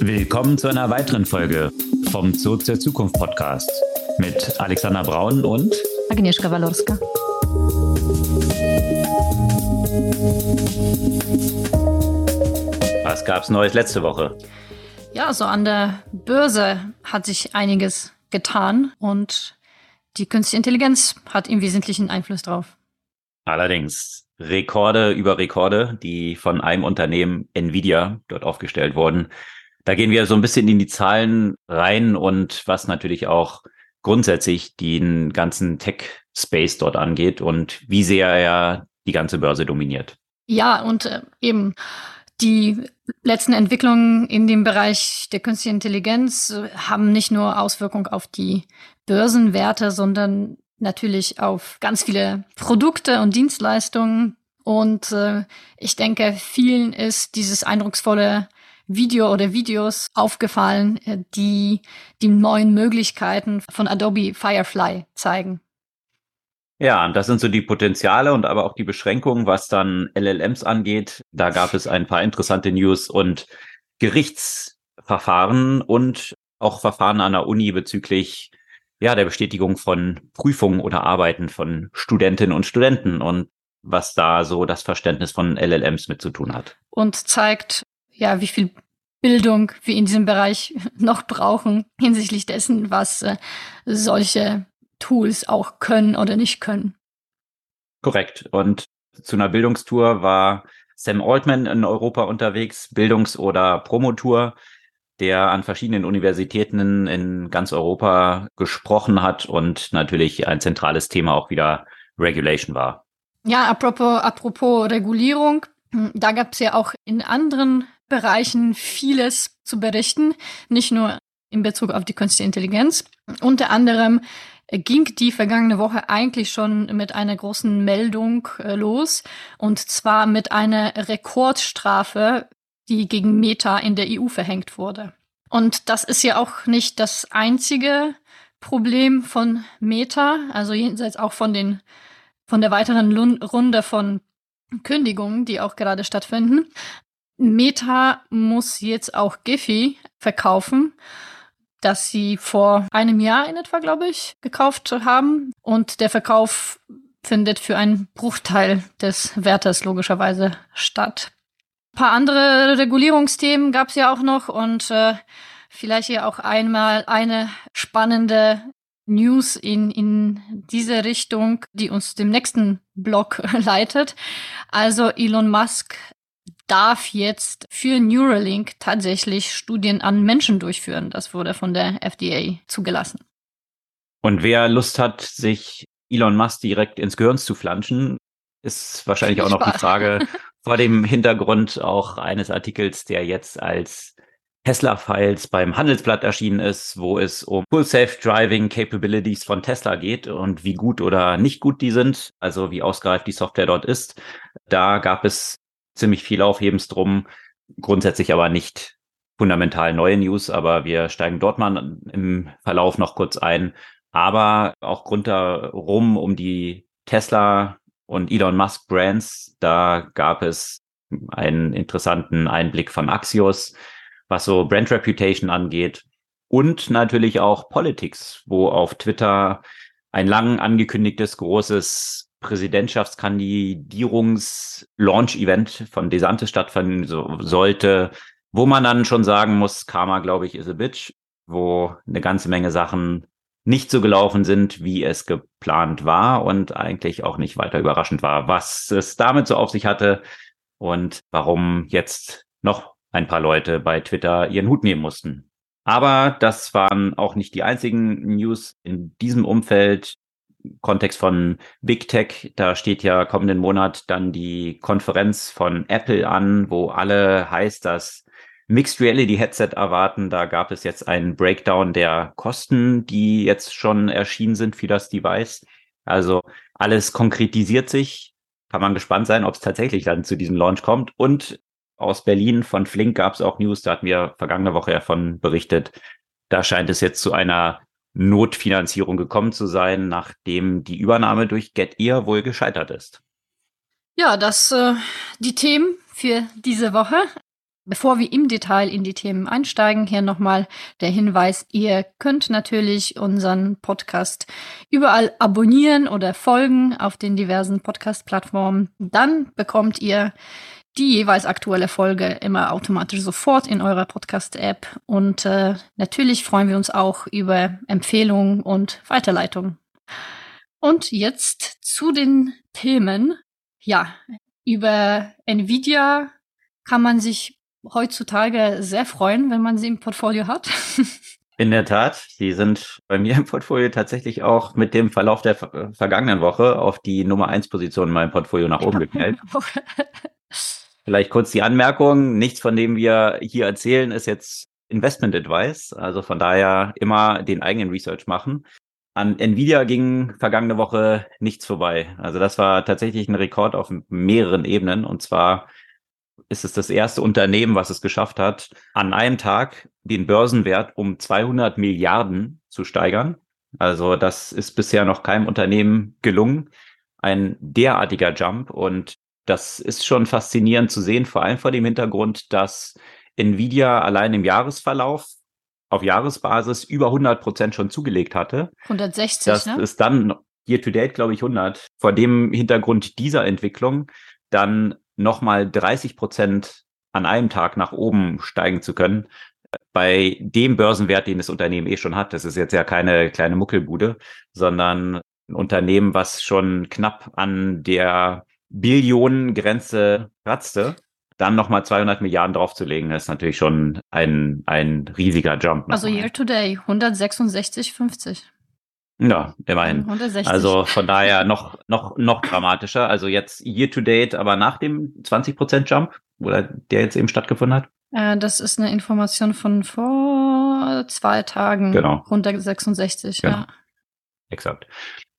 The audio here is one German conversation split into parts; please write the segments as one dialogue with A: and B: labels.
A: Willkommen zu einer weiteren Folge vom Zoo zur Zukunft Podcast mit Alexander Braun und
B: Agnieszka Walorska.
A: Was gab's Neues letzte Woche?
B: Ja, so an der Börse hat sich einiges getan und die künstliche Intelligenz hat im Wesentlichen Einfluss drauf.
A: Allerdings Rekorde über Rekorde, die von einem Unternehmen Nvidia dort aufgestellt wurden. Da gehen wir so ein bisschen in die Zahlen rein und was natürlich auch grundsätzlich den ganzen Tech-Space dort angeht und wie sehr er die ganze Börse dominiert.
B: Ja, und äh, eben die letzten Entwicklungen in dem Bereich der künstlichen Intelligenz äh, haben nicht nur Auswirkungen auf die Börsenwerte, sondern natürlich auf ganz viele Produkte und Dienstleistungen. Und äh, ich denke, vielen ist dieses eindrucksvolle Video oder Videos aufgefallen, äh, die die neuen Möglichkeiten von Adobe Firefly zeigen.
A: Ja, das sind so die Potenziale und aber auch die Beschränkungen, was dann LLMs angeht. Da gab es ein paar interessante News und Gerichtsverfahren und auch Verfahren an der Uni bezüglich ja, der Bestätigung von Prüfungen oder Arbeiten von Studentinnen und Studenten und was da so das Verständnis von LLMs mit zu tun hat.
B: Und zeigt, ja, wie viel Bildung wir in diesem Bereich noch brauchen hinsichtlich dessen, was äh, solche Tools auch können oder nicht können.
A: Korrekt. Und zu einer Bildungstour war Sam Altman in Europa unterwegs, Bildungs- oder Promotour, der an verschiedenen Universitäten in ganz Europa gesprochen hat und natürlich ein zentrales Thema auch wieder Regulation war.
B: Ja, apropos, apropos Regulierung, hm, da gab es ja auch in anderen Bereichen vieles zu berichten, nicht nur in Bezug auf die künstliche Intelligenz. Unter anderem ging die vergangene Woche eigentlich schon mit einer großen Meldung äh, los, und zwar mit einer Rekordstrafe, die gegen Meta in der EU verhängt wurde. Und das ist ja auch nicht das einzige Problem von Meta, also jenseits auch von den von der weiteren Runde von Kündigungen, die auch gerade stattfinden. Meta muss jetzt auch Giphy verkaufen, das sie vor einem Jahr in etwa, glaube ich, gekauft haben. Und der Verkauf findet für einen Bruchteil des Wertes logischerweise statt. Ein paar andere Regulierungsthemen gab es ja auch noch und äh, vielleicht hier auch einmal eine spannende News in, in diese Richtung, die uns dem nächsten Blog leitet. Also Elon Musk darf jetzt für Neuralink tatsächlich Studien an Menschen durchführen. Das wurde von der FDA zugelassen.
A: Und wer Lust hat, sich Elon Musk direkt ins Gehirn zu flanschen, ist wahrscheinlich auch noch die Frage vor dem Hintergrund auch eines Artikels, der jetzt als Tesla-Files beim Handelsblatt erschienen ist, wo es um Full Self-Driving Capabilities von Tesla geht und wie gut oder nicht gut die sind, also wie ausgereift die Software dort ist. Da gab es ziemlich viel Aufhebens drum, grundsätzlich aber nicht fundamental neue News, aber wir steigen dort mal im Verlauf noch kurz ein. Aber auch rundherum um die Tesla und Elon Musk Brands, da gab es einen interessanten Einblick von Axios, was so Brand Reputation angeht und natürlich auch Politics, wo auf Twitter ein lang angekündigtes großes Präsidentschaftskandidierungs-Launch-Event von DeSantis stattfinden so, sollte, wo man dann schon sagen muss, Karma, glaube ich, is a bitch, wo eine ganze Menge Sachen nicht so gelaufen sind, wie es geplant war und eigentlich auch nicht weiter überraschend war, was es damit so auf sich hatte und warum jetzt noch ein paar Leute bei Twitter ihren Hut nehmen mussten. Aber das waren auch nicht die einzigen News in diesem Umfeld. Kontext von Big Tech, da steht ja kommenden Monat dann die Konferenz von Apple an, wo alle heißt, dass Mixed Reality Headset erwarten. Da gab es jetzt einen Breakdown der Kosten, die jetzt schon erschienen sind für das Device. Also alles konkretisiert sich. Kann man gespannt sein, ob es tatsächlich dann zu diesem Launch kommt. Und aus Berlin von Flink gab es auch News, da hatten wir vergangene Woche davon berichtet. Da scheint es jetzt zu einer Notfinanzierung gekommen zu sein, nachdem die Übernahme durch GetEar wohl gescheitert ist.
B: Ja, das äh, die Themen für diese Woche. Bevor wir im Detail in die Themen einsteigen, hier nochmal der Hinweis, ihr könnt natürlich unseren Podcast überall abonnieren oder folgen auf den diversen Podcast-Plattformen. Dann bekommt ihr die jeweils aktuelle Folge immer automatisch sofort in eurer Podcast-App. Und äh, natürlich freuen wir uns auch über Empfehlungen und Weiterleitungen. Und jetzt zu den Themen. Ja, über Nvidia kann man sich heutzutage sehr freuen, wenn man sie im Portfolio hat.
A: In der Tat, die sind bei mir im Portfolio tatsächlich auch mit dem Verlauf der vergangenen Woche auf die Nummer 1 Position in meinem Portfolio nach oben geknallt. Vielleicht kurz die Anmerkung, nichts von dem wir hier erzählen ist jetzt Investment Advice, also von daher immer den eigenen Research machen. An Nvidia ging vergangene Woche nichts vorbei. Also das war tatsächlich ein Rekord auf mehreren Ebenen und zwar ist es das erste Unternehmen, was es geschafft hat, an einem Tag den Börsenwert um 200 Milliarden zu steigern. Also das ist bisher noch keinem Unternehmen gelungen. Ein derartiger Jump und das ist schon faszinierend zu sehen, vor allem vor dem Hintergrund, dass Nvidia allein im Jahresverlauf auf Jahresbasis über 100 Prozent schon zugelegt hatte.
B: 160,
A: das
B: ne?
A: ist dann year to date, glaube ich, 100. Vor dem Hintergrund dieser Entwicklung dann nochmal 30 Prozent an einem Tag nach oben steigen zu können, bei dem Börsenwert, den das Unternehmen eh schon hat. Das ist jetzt ja keine kleine Muckelbude, sondern ein Unternehmen, was schon knapp an der Billionengrenze kratzte. Dann nochmal 200 Milliarden draufzulegen, ist natürlich schon ein, ein riesiger Jump.
B: Also year to day 166,50.
A: Ja, immerhin. 160. Also von daher noch, noch, noch dramatischer. Also jetzt year to date, aber nach dem 20% Jump, oder der jetzt eben stattgefunden hat?
B: Äh, das ist eine Information von vor zwei Tagen.
A: Genau.
B: 166, genau. ja.
A: Exakt.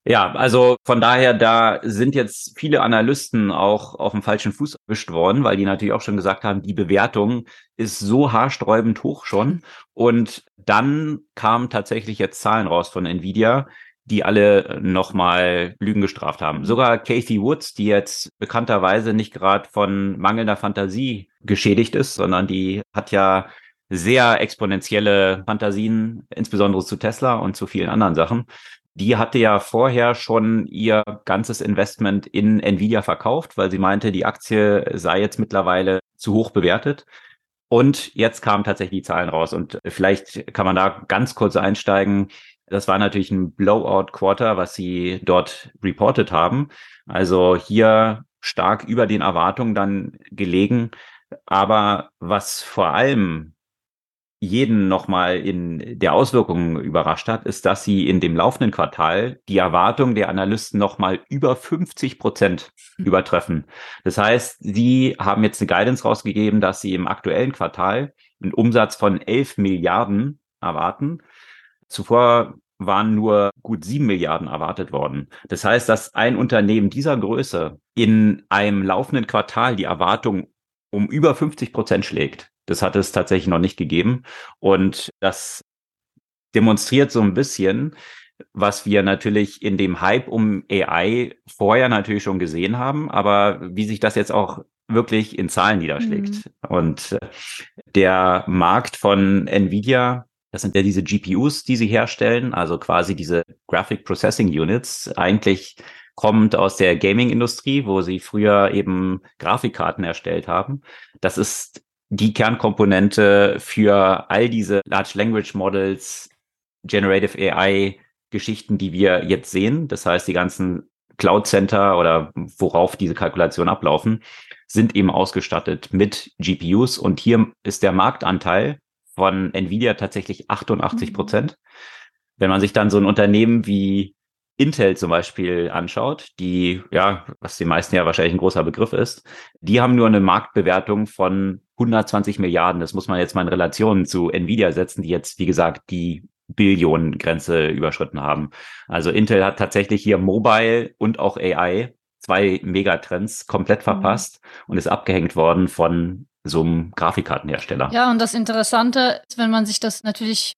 A: Ja, also von daher, da sind jetzt viele Analysten auch auf dem falschen Fuß erwischt worden, weil die natürlich auch schon gesagt haben, die Bewertung ist so haarsträubend hoch schon. Und dann kamen tatsächlich jetzt Zahlen raus von Nvidia, die alle nochmal Lügen gestraft haben. Sogar Kathy Woods, die jetzt bekannterweise nicht gerade von mangelnder Fantasie geschädigt ist, sondern die hat ja sehr exponentielle Fantasien, insbesondere zu Tesla und zu vielen anderen Sachen die hatte ja vorher schon ihr ganzes Investment in Nvidia verkauft, weil sie meinte, die Aktie sei jetzt mittlerweile zu hoch bewertet. Und jetzt kamen tatsächlich die Zahlen raus. Und vielleicht kann man da ganz kurz einsteigen. Das war natürlich ein Blowout-Quarter, was sie dort reported haben. Also hier stark über den Erwartungen dann gelegen. Aber was vor allem jeden nochmal in der Auswirkungen überrascht hat, ist, dass sie in dem laufenden Quartal die Erwartung der Analysten nochmal über 50 Prozent hm. übertreffen. Das heißt, sie haben jetzt eine Guidance rausgegeben, dass sie im aktuellen Quartal einen Umsatz von 11 Milliarden erwarten. Zuvor waren nur gut sieben Milliarden erwartet worden. Das heißt, dass ein Unternehmen dieser Größe in einem laufenden Quartal die Erwartung um über 50 Prozent schlägt. Das hat es tatsächlich noch nicht gegeben. Und das demonstriert so ein bisschen, was wir natürlich in dem Hype um AI vorher natürlich schon gesehen haben, aber wie sich das jetzt auch wirklich in Zahlen niederschlägt. Mhm. Und äh, der Markt von Nvidia, das sind ja diese GPUs, die sie herstellen, also quasi diese Graphic Processing Units, eigentlich kommt aus der Gaming-Industrie, wo sie früher eben Grafikkarten erstellt haben. Das ist die Kernkomponente für all diese Large Language Models, Generative AI Geschichten, die wir jetzt sehen. Das heißt, die ganzen Cloud Center oder worauf diese Kalkulationen ablaufen, sind eben ausgestattet mit GPUs. Und hier ist der Marktanteil von Nvidia tatsächlich 88 Prozent. Mhm. Wenn man sich dann so ein Unternehmen wie Intel zum Beispiel anschaut, die, ja, was die meisten ja wahrscheinlich ein großer Begriff ist, die haben nur eine Marktbewertung von 120 Milliarden. Das muss man jetzt mal in Relation zu Nvidia setzen, die jetzt, wie gesagt, die Billionengrenze überschritten haben. Also Intel hat tatsächlich hier Mobile und auch AI zwei Megatrends komplett mhm. verpasst mhm. und ist abgehängt worden von so einem Grafikkartenhersteller.
B: Ja, und das Interessante ist, wenn man sich das natürlich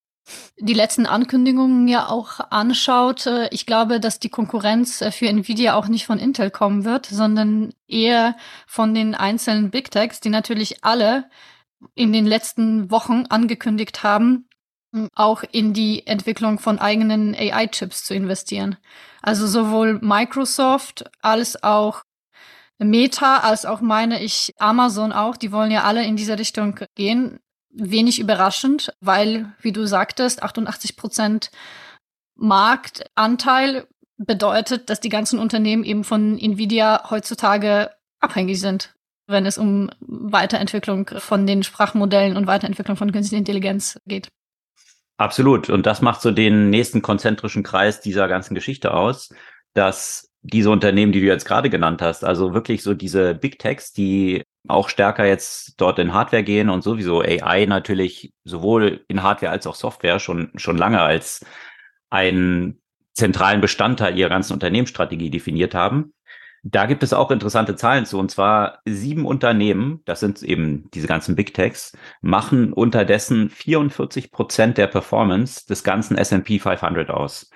B: die letzten Ankündigungen ja auch anschaut, äh, ich glaube, dass die Konkurrenz äh, für Nvidia auch nicht von Intel kommen wird, sondern eher von den einzelnen Big Techs, die natürlich alle in den letzten Wochen angekündigt haben, auch in die Entwicklung von eigenen AI-Chips zu investieren. Also sowohl Microsoft als auch Meta, als auch meine ich Amazon auch, die wollen ja alle in diese Richtung gehen. Wenig überraschend, weil, wie du sagtest, 88 Prozent Marktanteil bedeutet, dass die ganzen Unternehmen eben von Nvidia heutzutage abhängig sind, wenn es um Weiterentwicklung von den Sprachmodellen und Weiterentwicklung von künstlicher Intelligenz geht.
A: Absolut. Und das macht so den nächsten konzentrischen Kreis dieser ganzen Geschichte aus, dass diese Unternehmen, die du jetzt gerade genannt hast, also wirklich so diese Big Techs, die auch stärker jetzt dort in Hardware gehen und sowieso AI natürlich sowohl in Hardware als auch Software schon, schon lange als einen zentralen Bestandteil ihrer ganzen Unternehmensstrategie definiert haben. Da gibt es auch interessante Zahlen zu. Und zwar sieben Unternehmen, das sind eben diese ganzen Big Techs, machen unterdessen 44 Prozent der Performance des ganzen S&P 500 aus.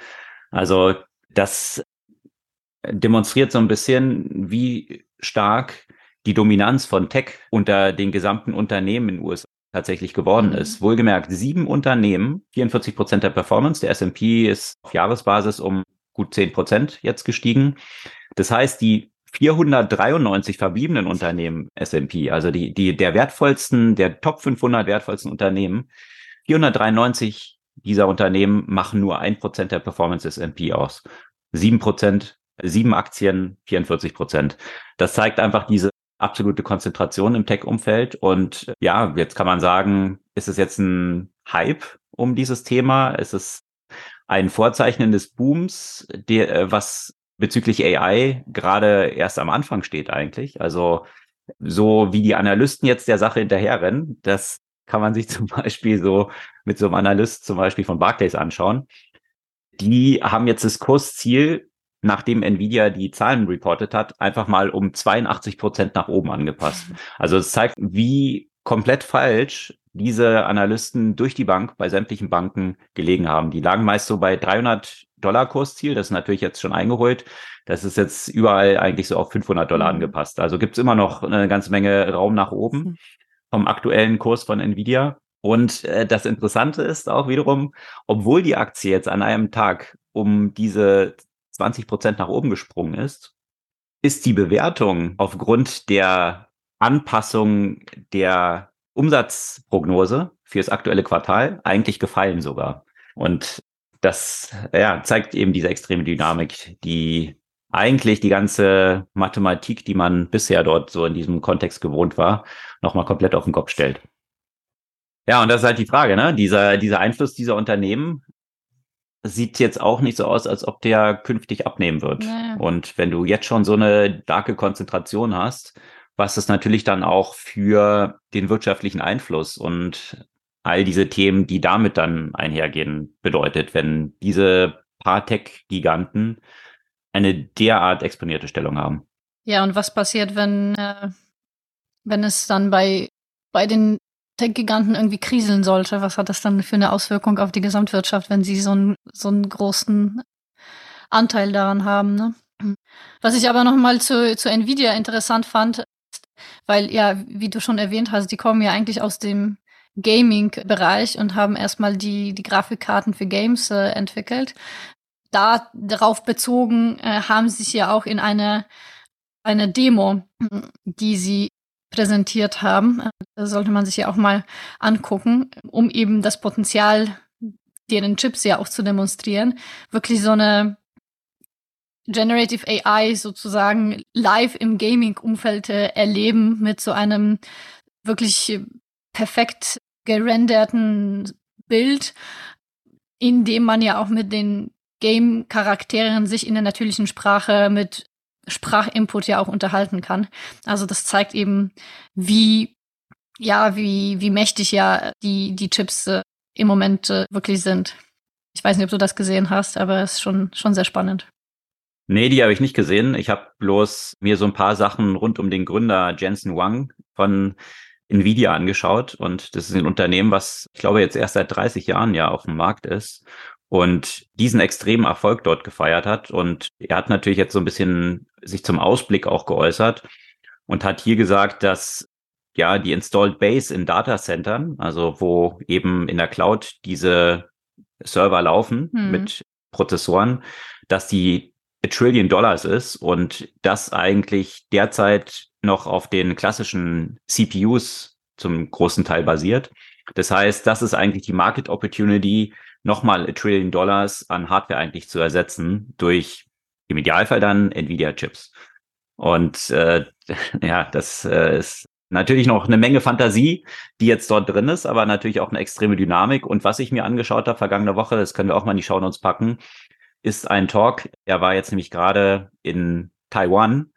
A: Also das demonstriert so ein bisschen, wie stark die Dominanz von Tech unter den gesamten Unternehmen in den USA tatsächlich geworden mhm. ist. Wohlgemerkt, sieben Unternehmen, 44 Prozent der Performance. Der S&P ist auf Jahresbasis um gut 10 Prozent jetzt gestiegen. Das heißt, die 493 verbliebenen Unternehmen S&P, also die, die, der wertvollsten, der Top 500 wertvollsten Unternehmen, 493 dieser Unternehmen machen nur ein Prozent der Performance S&P aus. Sieben Prozent, sieben Aktien, 44 Prozent. Das zeigt einfach diese absolute Konzentration im Tech-Umfeld. Und ja, jetzt kann man sagen, ist es jetzt ein Hype um dieses Thema? Ist es ein Vorzeichnen des Booms, der, äh, was bezüglich AI gerade erst am Anfang steht eigentlich. Also so wie die Analysten jetzt der Sache hinterherrennen, das kann man sich zum Beispiel so mit so einem Analyst zum Beispiel von Barclays anschauen. Die haben jetzt das Kursziel, nachdem Nvidia die Zahlen reportet hat, einfach mal um 82 Prozent nach oben angepasst. Also es zeigt, wie komplett falsch diese Analysten durch die Bank bei sämtlichen Banken gelegen haben. Die lagen meist so bei 300 Dollar Kursziel. Das ist natürlich jetzt schon eingeholt. Das ist jetzt überall eigentlich so auf 500 Dollar mhm. angepasst. Also gibt es immer noch eine ganze Menge Raum nach oben mhm. vom aktuellen Kurs von Nvidia. Und äh, das Interessante ist auch wiederum, obwohl die Aktie jetzt an einem Tag um diese 20 Prozent nach oben gesprungen ist, ist die Bewertung aufgrund der Anpassung der Umsatzprognose für das aktuelle Quartal eigentlich gefallen sogar. Und das ja, zeigt eben diese extreme Dynamik, die eigentlich die ganze Mathematik, die man bisher dort so in diesem Kontext gewohnt war, nochmal komplett auf den Kopf stellt. Ja, und das ist halt die Frage, ne? Dieser, dieser Einfluss dieser Unternehmen sieht jetzt auch nicht so aus, als ob der künftig abnehmen wird. Naja. Und wenn du jetzt schon so eine starke Konzentration hast, was es natürlich dann auch für den wirtschaftlichen Einfluss und all diese Themen, die damit dann einhergehen, bedeutet, wenn diese paar Tech-Giganten eine derart exponierte Stellung haben.
B: Ja, und was passiert, wenn, äh, wenn es dann bei, bei den Tech-Giganten irgendwie kriseln sollte? Was hat das dann für eine Auswirkung auf die Gesamtwirtschaft, wenn sie so einen, so einen großen Anteil daran haben? Ne? Was ich aber nochmal zu, zu Nvidia interessant fand, weil ja, wie du schon erwähnt hast, die kommen ja eigentlich aus dem Gaming-Bereich und haben erstmal die, die Grafikkarten für Games äh, entwickelt. Da, darauf bezogen äh, haben sie sich ja auch in eine, eine Demo, die sie präsentiert haben. Da sollte man sich ja auch mal angucken, um eben das Potenzial deren Chips ja auch zu demonstrieren. Wirklich so eine Generative AI sozusagen live im Gaming-Umfeld äh, erleben mit so einem wirklich perfekt gerenderten Bild, in dem man ja auch mit den Game-Charakteren sich in der natürlichen Sprache mit Sprachinput ja auch unterhalten kann. Also das zeigt eben, wie ja, wie, wie mächtig ja die, die Chips äh, im Moment äh, wirklich sind. Ich weiß nicht, ob du das gesehen hast, aber es ist schon, schon sehr spannend.
A: Nee, die habe ich nicht gesehen. Ich habe bloß mir so ein paar Sachen rund um den Gründer Jensen Wang von Nvidia angeschaut. Und das ist ein Unternehmen, was ich glaube jetzt erst seit 30 Jahren ja auf dem Markt ist und diesen extremen Erfolg dort gefeiert hat. Und er hat natürlich jetzt so ein bisschen sich zum Ausblick auch geäußert und hat hier gesagt, dass ja, die Installed Base in Datacentern, also wo eben in der Cloud diese Server laufen hm. mit Prozessoren, dass die a Trillion Dollars ist und das eigentlich derzeit noch auf den klassischen CPUs zum großen Teil basiert. Das heißt, das ist eigentlich die Market Opportunity, nochmal a Trillion Dollars an Hardware eigentlich zu ersetzen durch im Idealfall dann Nvidia-Chips. Und äh, ja, das äh, ist natürlich noch eine Menge Fantasie, die jetzt dort drin ist, aber natürlich auch eine extreme Dynamik. Und was ich mir angeschaut habe vergangene Woche, das können wir auch mal in die Shownotes packen, ist ein Talk. Er war jetzt nämlich gerade in Taiwan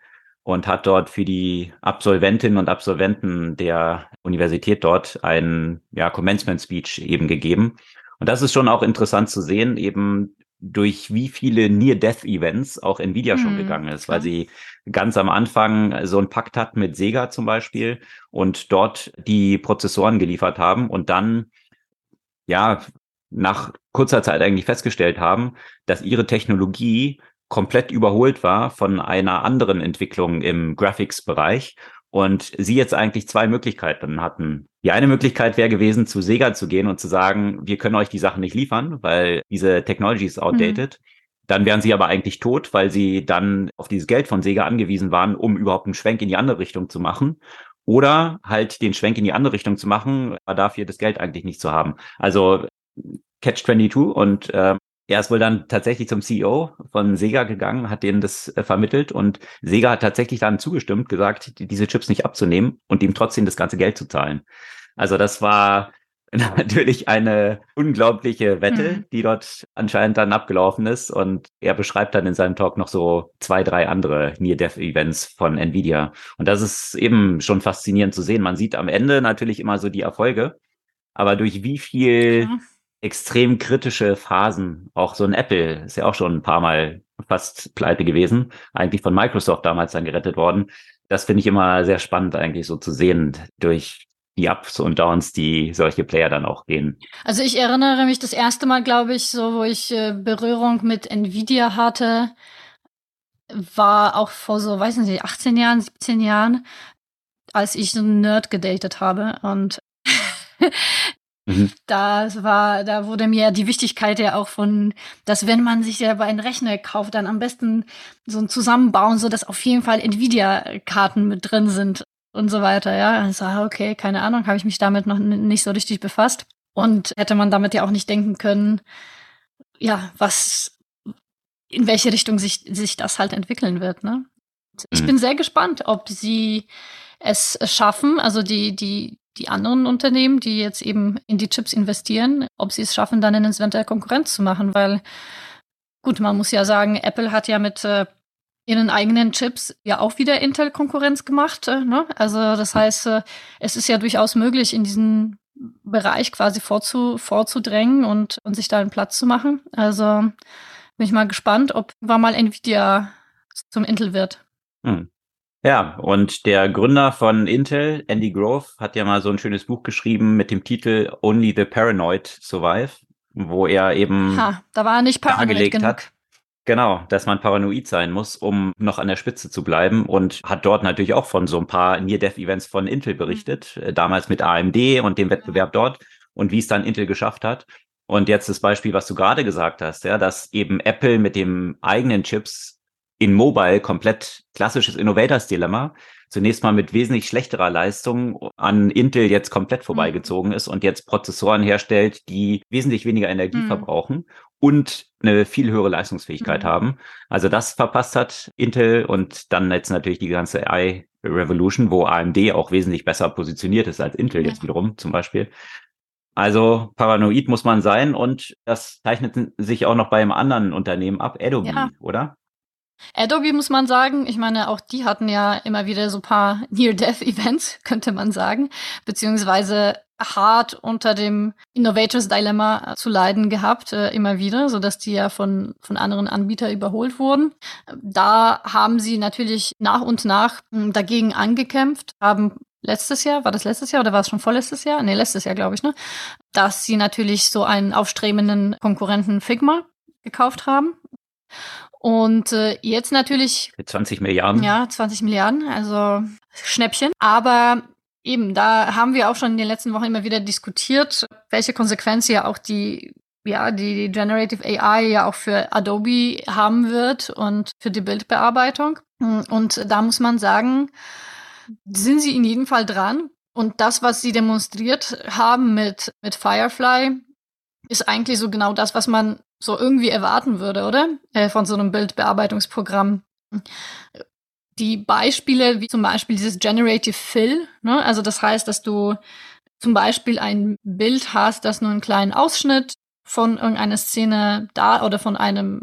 A: und hat dort für die Absolventinnen und Absolventen der Universität dort ein ja, Commencement Speech eben gegeben. Und das ist schon auch interessant zu sehen, eben durch wie viele Near-Death-Events auch Nvidia mhm, schon gegangen ist, weil sie ganz am Anfang so einen Pakt hat mit Sega zum Beispiel und dort die Prozessoren geliefert haben und dann ja nach kurzer Zeit eigentlich festgestellt haben, dass ihre Technologie komplett überholt war von einer anderen Entwicklung im Graphics-Bereich und sie jetzt eigentlich zwei Möglichkeiten hatten. Die eine Möglichkeit wäre gewesen, zu Sega zu gehen und zu sagen, wir können euch die Sachen nicht liefern, weil diese Technology ist outdated. Mhm. Dann wären sie aber eigentlich tot, weil sie dann auf dieses Geld von Sega angewiesen waren, um überhaupt einen Schwenk in die andere Richtung zu machen. Oder halt den Schwenk in die andere Richtung zu machen, aber dafür das Geld eigentlich nicht zu haben. Also Catch 22 und äh, er ist wohl dann tatsächlich zum CEO von Sega gegangen, hat denen das äh, vermittelt und Sega hat tatsächlich dann zugestimmt, gesagt, die, diese Chips nicht abzunehmen und ihm trotzdem das ganze Geld zu zahlen. Also das war natürlich eine unglaubliche Wette, mhm. die dort anscheinend dann abgelaufen ist. Und er beschreibt dann in seinem Talk noch so zwei, drei andere Near-Death-Events von Nvidia. Und das ist eben schon faszinierend zu sehen. Man sieht am Ende natürlich immer so die Erfolge, aber durch wie viel ja extrem kritische Phasen. Auch so ein Apple ist ja auch schon ein paar Mal fast pleite gewesen, eigentlich von Microsoft damals dann gerettet worden. Das finde ich immer sehr spannend eigentlich so zu sehen durch die Ups und Downs, die solche Player dann auch gehen.
B: Also ich erinnere mich das erste Mal, glaube ich, so, wo ich äh, Berührung mit Nvidia hatte, war auch vor so, weiß nicht, 18 Jahren, 17 Jahren, als ich so einen Nerd gedatet habe und Mhm. Das war, da wurde mir die Wichtigkeit ja auch von, dass wenn man sich selber einen Rechner kauft, dann am besten so ein Zusammenbauen, so dass auf jeden Fall Nvidia-Karten mit drin sind und so weiter. Ja, also okay, keine Ahnung, habe ich mich damit noch nicht so richtig befasst und hätte man damit ja auch nicht denken können, ja, was, in welche Richtung sich sich das halt entwickeln wird. Ne? Ich mhm. bin sehr gespannt, ob sie es schaffen, also die die die anderen Unternehmen, die jetzt eben in die Chips investieren, ob sie es schaffen, dann der Konkurrenz zu machen, weil gut, man muss ja sagen, Apple hat ja mit äh, ihren eigenen Chips ja auch wieder Intel-Konkurrenz gemacht. Äh, ne? Also das heißt, äh, es ist ja durchaus möglich, in diesen Bereich quasi vorzu, vorzudrängen und, und sich da einen Platz zu machen. Also bin ich mal gespannt, ob war mal Nvidia zum Intel wird.
A: Hm. Ja, und der Gründer von Intel, Andy Grove, hat ja mal so ein schönes Buch geschrieben mit dem Titel Only the Paranoid Survive, wo er eben
B: ha, da war er nicht paranoid genug.
A: hat, genau, dass man paranoid sein muss, um noch an der Spitze zu bleiben und hat dort natürlich auch von so ein paar Near-Death-Events von Intel mhm. berichtet, mhm. damals mit AMD und dem Wettbewerb dort und wie es dann Intel geschafft hat. Und jetzt das Beispiel, was du gerade gesagt hast, ja, dass eben Apple mit dem eigenen Chips in Mobile komplett klassisches Innovators Dilemma. Zunächst mal mit wesentlich schlechterer Leistung an Intel jetzt komplett mhm. vorbeigezogen ist und jetzt Prozessoren herstellt, die wesentlich weniger Energie mhm. verbrauchen und eine viel höhere Leistungsfähigkeit mhm. haben. Also das verpasst hat Intel und dann jetzt natürlich die ganze AI Revolution, wo AMD auch wesentlich besser positioniert ist als Intel ja. jetzt wiederum zum Beispiel. Also paranoid muss man sein und das zeichnet sich auch noch bei einem anderen Unternehmen ab, Adobe, ja. oder?
B: Adobe muss man sagen, ich meine, auch die hatten ja immer wieder so paar Near-Death-Events, könnte man sagen, beziehungsweise hart unter dem Innovators Dilemma zu leiden gehabt, äh, immer wieder, so dass die ja von, von anderen Anbietern überholt wurden. Da haben sie natürlich nach und nach hm, dagegen angekämpft, haben letztes Jahr, war das letztes Jahr oder war es schon vorletztes Jahr? Nee, letztes Jahr, glaube ich, ne? Dass sie natürlich so einen aufstrebenden Konkurrenten Figma gekauft haben und äh, jetzt natürlich.
A: Mit 20 Milliarden.
B: Ja, 20 Milliarden, also Schnäppchen. Aber eben, da haben wir auch schon in den letzten Wochen immer wieder diskutiert, welche Konsequenzen ja auch die ja, die Generative AI ja auch für Adobe haben wird und für die Bildbearbeitung. Und da muss man sagen, sind sie in jedem Fall dran. Und das, was sie demonstriert haben mit, mit Firefly, ist eigentlich so genau das, was man so irgendwie erwarten würde, oder? Äh, von so einem Bildbearbeitungsprogramm. Die Beispiele, wie zum Beispiel dieses Generative Fill, ne? also das heißt, dass du zum Beispiel ein Bild hast, das nur einen kleinen Ausschnitt von irgendeiner Szene da oder von einem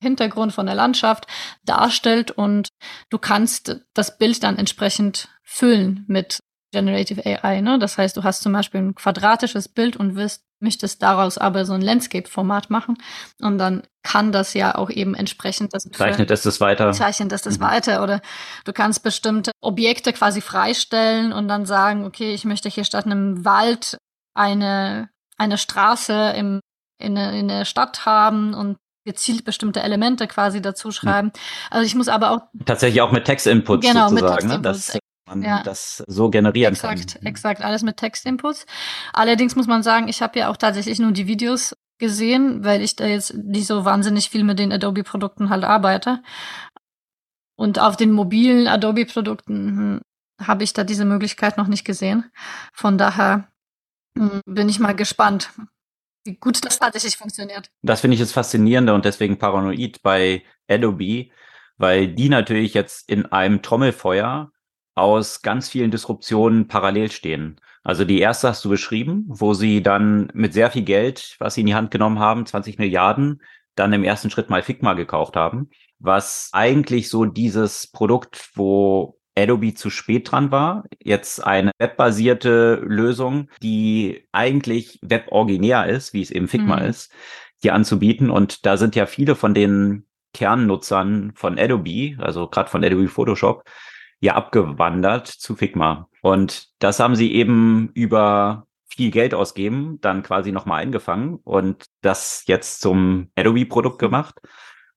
B: Hintergrund von der Landschaft darstellt und du kannst das Bild dann entsprechend füllen mit Generative AI. Ne? Das heißt, du hast zum Beispiel ein quadratisches Bild und wirst, möchtest daraus aber so ein Landscape-Format machen und dann kann das ja auch eben entsprechend das
A: zeichnet es das weiter
B: zeichnet es das mhm. weiter oder du kannst bestimmte Objekte quasi freistellen und dann sagen okay ich möchte hier statt einem Wald eine eine Straße im, in, in der Stadt haben und gezielt bestimmte Elemente quasi dazu schreiben. Also ich muss aber auch
A: tatsächlich auch mit Textinputs genau, sozusagen, mit Textinputs. Ne? dass man ja. das so generieren
B: exakt,
A: kann.
B: Exakt, exakt, alles mit Textinputs. Allerdings muss man sagen, ich habe ja auch tatsächlich nur die Videos gesehen, weil ich da jetzt nicht so wahnsinnig viel mit den Adobe-Produkten halt arbeite. Und auf den mobilen Adobe-Produkten hm, habe ich da diese Möglichkeit noch nicht gesehen. Von daher hm, bin ich mal gespannt, wie gut das tatsächlich funktioniert.
A: Das finde ich das Faszinierende und deswegen paranoid bei Adobe, weil die natürlich jetzt in einem Trommelfeuer aus ganz vielen Disruptionen parallel stehen. Also die erste hast du beschrieben, wo sie dann mit sehr viel Geld, was sie in die Hand genommen haben, 20 Milliarden, dann im ersten Schritt mal Figma gekauft haben, was eigentlich so dieses Produkt, wo Adobe zu spät dran war. Jetzt eine webbasierte Lösung, die eigentlich weboriginär ist, wie es eben Figma mhm. ist, hier anzubieten. Und da sind ja viele von den Kernnutzern von Adobe, also gerade von Adobe Photoshop, ja abgewandert zu Figma. Und das haben sie eben über viel Geld ausgeben, dann quasi nochmal eingefangen und das jetzt zum Adobe-Produkt gemacht.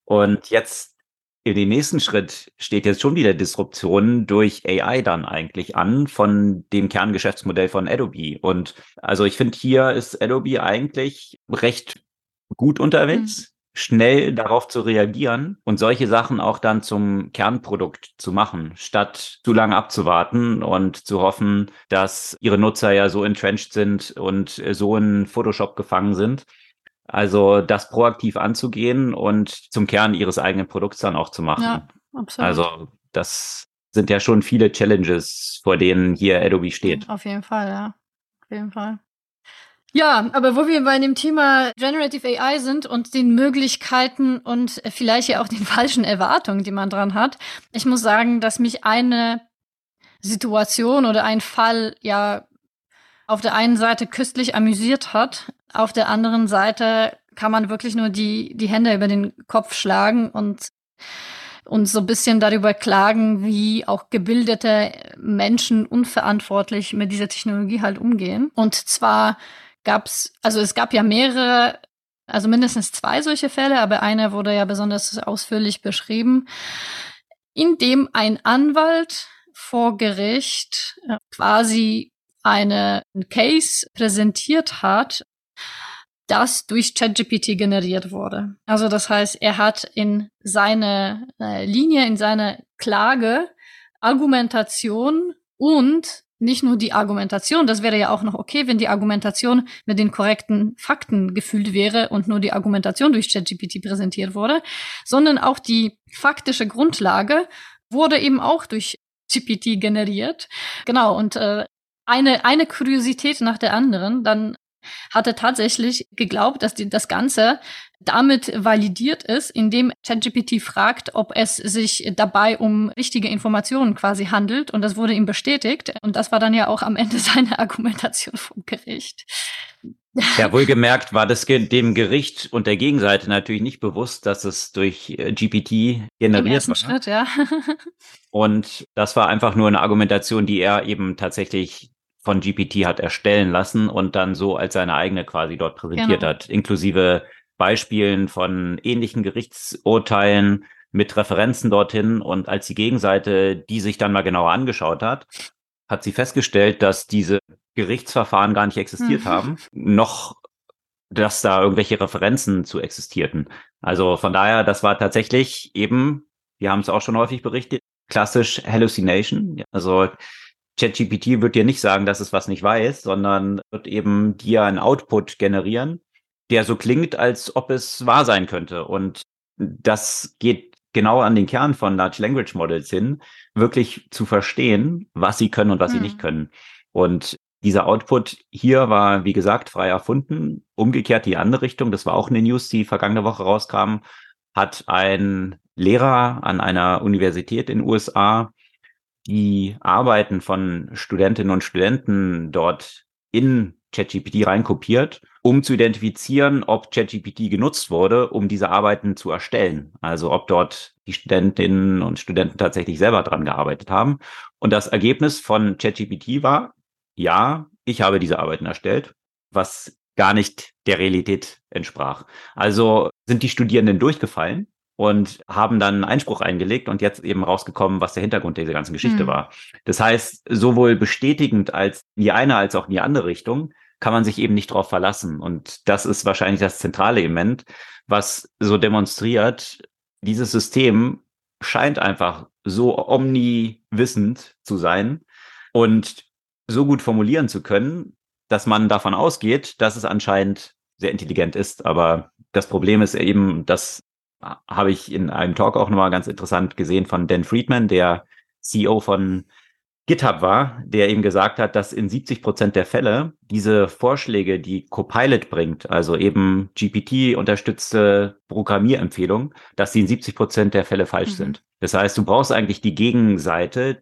A: Und jetzt in den nächsten Schritt steht jetzt schon wieder Disruption durch AI dann eigentlich an von dem Kerngeschäftsmodell von Adobe. Und also ich finde, hier ist Adobe eigentlich recht gut unterwegs. Mhm. Schnell darauf zu reagieren und solche Sachen auch dann zum Kernprodukt zu machen, statt zu lange abzuwarten und zu hoffen, dass ihre Nutzer ja so entrenched sind und so in Photoshop gefangen sind, also das proaktiv anzugehen und zum Kern ihres eigenen Produkts dann auch zu machen. Ja, absolut. Also das sind ja schon viele Challenges, vor denen hier Adobe steht.
B: Auf jeden Fall, ja. Auf jeden Fall. Ja, aber wo wir bei dem Thema Generative AI sind und den Möglichkeiten und vielleicht ja auch den falschen Erwartungen, die man dran hat, ich muss sagen, dass mich eine Situation oder ein Fall ja auf der einen Seite köstlich amüsiert hat, auf der anderen Seite kann man wirklich nur die, die Hände über den Kopf schlagen und, und so ein bisschen darüber klagen, wie auch gebildete Menschen unverantwortlich mit dieser Technologie halt umgehen. Und zwar gab's, also es gab ja mehrere, also mindestens zwei solche Fälle, aber einer wurde ja besonders ausführlich beschrieben, in dem ein Anwalt vor Gericht äh, quasi eine Case präsentiert hat, das durch ChatGPT generiert wurde. Also das heißt, er hat in seine äh, Linie, in seine Klage Argumentation und nicht nur die Argumentation, das wäre ja auch noch okay, wenn die Argumentation mit den korrekten Fakten gefüllt wäre und nur die Argumentation durch ChatGPT präsentiert wurde, sondern auch die faktische Grundlage wurde eben auch durch GPT generiert. Genau, und äh, eine, eine Kuriosität nach der anderen. Dann hat er tatsächlich geglaubt, dass die, das Ganze damit validiert ist, indem ChatGPT fragt, ob es sich dabei um richtige Informationen quasi handelt. Und das wurde ihm bestätigt. Und das war dann ja auch am Ende seine Argumentation vom Gericht.
A: Ja, wohlgemerkt war das dem Gericht und der Gegenseite natürlich nicht bewusst, dass es durch äh, GPT generiert Im war. Schritt, ja. und das war einfach nur eine Argumentation, die er eben tatsächlich von GPT hat erstellen lassen und dann so als seine eigene quasi dort präsentiert genau. hat, inklusive Beispielen von ähnlichen Gerichtsurteilen mit Referenzen dorthin. Und als die Gegenseite die sich dann mal genauer angeschaut hat, hat sie festgestellt, dass diese Gerichtsverfahren gar nicht existiert mhm. haben, noch dass da irgendwelche Referenzen zu existierten. Also von daher, das war tatsächlich eben, wir haben es auch schon häufig berichtet, klassisch Hallucination. Also ChatGPT wird dir nicht sagen, dass es was nicht weiß, sondern wird eben dir einen Output generieren, der so klingt, als ob es wahr sein könnte. Und das geht genau an den Kern von Large Language Models hin, wirklich zu verstehen, was sie können und was hm. sie nicht können. Und dieser Output hier war, wie gesagt, frei erfunden. Umgekehrt die andere Richtung, das war auch eine News, die vergangene Woche rauskam, hat ein Lehrer an einer Universität in den USA die Arbeiten von Studentinnen und Studenten dort in ChatGPT reinkopiert, um zu identifizieren, ob ChatGPT genutzt wurde, um diese Arbeiten zu erstellen. Also ob dort die Studentinnen und Studenten tatsächlich selber dran gearbeitet haben. Und das Ergebnis von ChatGPT war, ja, ich habe diese Arbeiten erstellt, was gar nicht der Realität entsprach. Also sind die Studierenden durchgefallen und haben dann Einspruch eingelegt und jetzt eben rausgekommen, was der Hintergrund dieser ganzen Geschichte mhm. war. Das heißt, sowohl bestätigend als in die eine als auch in die andere Richtung kann man sich eben nicht darauf verlassen. Und das ist wahrscheinlich das zentrale Element, was so demonstriert, dieses System scheint einfach so omniwissend zu sein und so gut formulieren zu können, dass man davon ausgeht, dass es anscheinend sehr intelligent ist. Aber das Problem ist eben, dass habe ich in einem Talk auch nochmal ganz interessant gesehen von Dan Friedman, der CEO von GitHub war, der eben gesagt hat, dass in 70 Prozent der Fälle diese Vorschläge, die Copilot bringt, also eben GPT-unterstützte Programmierempfehlungen, dass sie in 70 Prozent der Fälle falsch mhm. sind. Das heißt, du brauchst eigentlich die Gegenseite,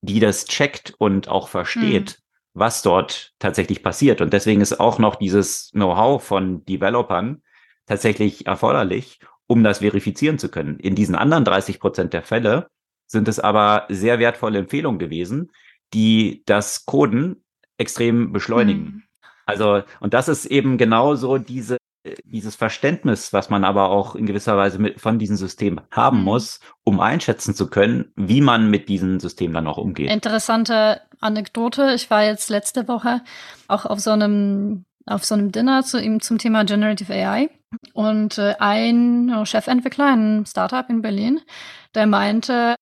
A: die das checkt und auch versteht, mhm. was dort tatsächlich passiert. Und deswegen ist auch noch dieses Know-how von Developern tatsächlich erforderlich, um das verifizieren zu können. In diesen anderen 30 Prozent der Fälle sind es aber sehr wertvolle Empfehlungen gewesen, die das Coden extrem beschleunigen. Mhm. Also, und das ist eben genau so diese, dieses Verständnis, was man aber auch in gewisser Weise mit, von diesem System haben mhm. muss, um einschätzen zu können, wie man mit diesem System dann auch umgeht.
B: Interessante Anekdote. Ich war jetzt letzte Woche auch auf so einem auf so einem Dinner zu ihm zum Thema Generative AI. Und äh, ein Chefentwickler, ein Startup in Berlin, der meinte,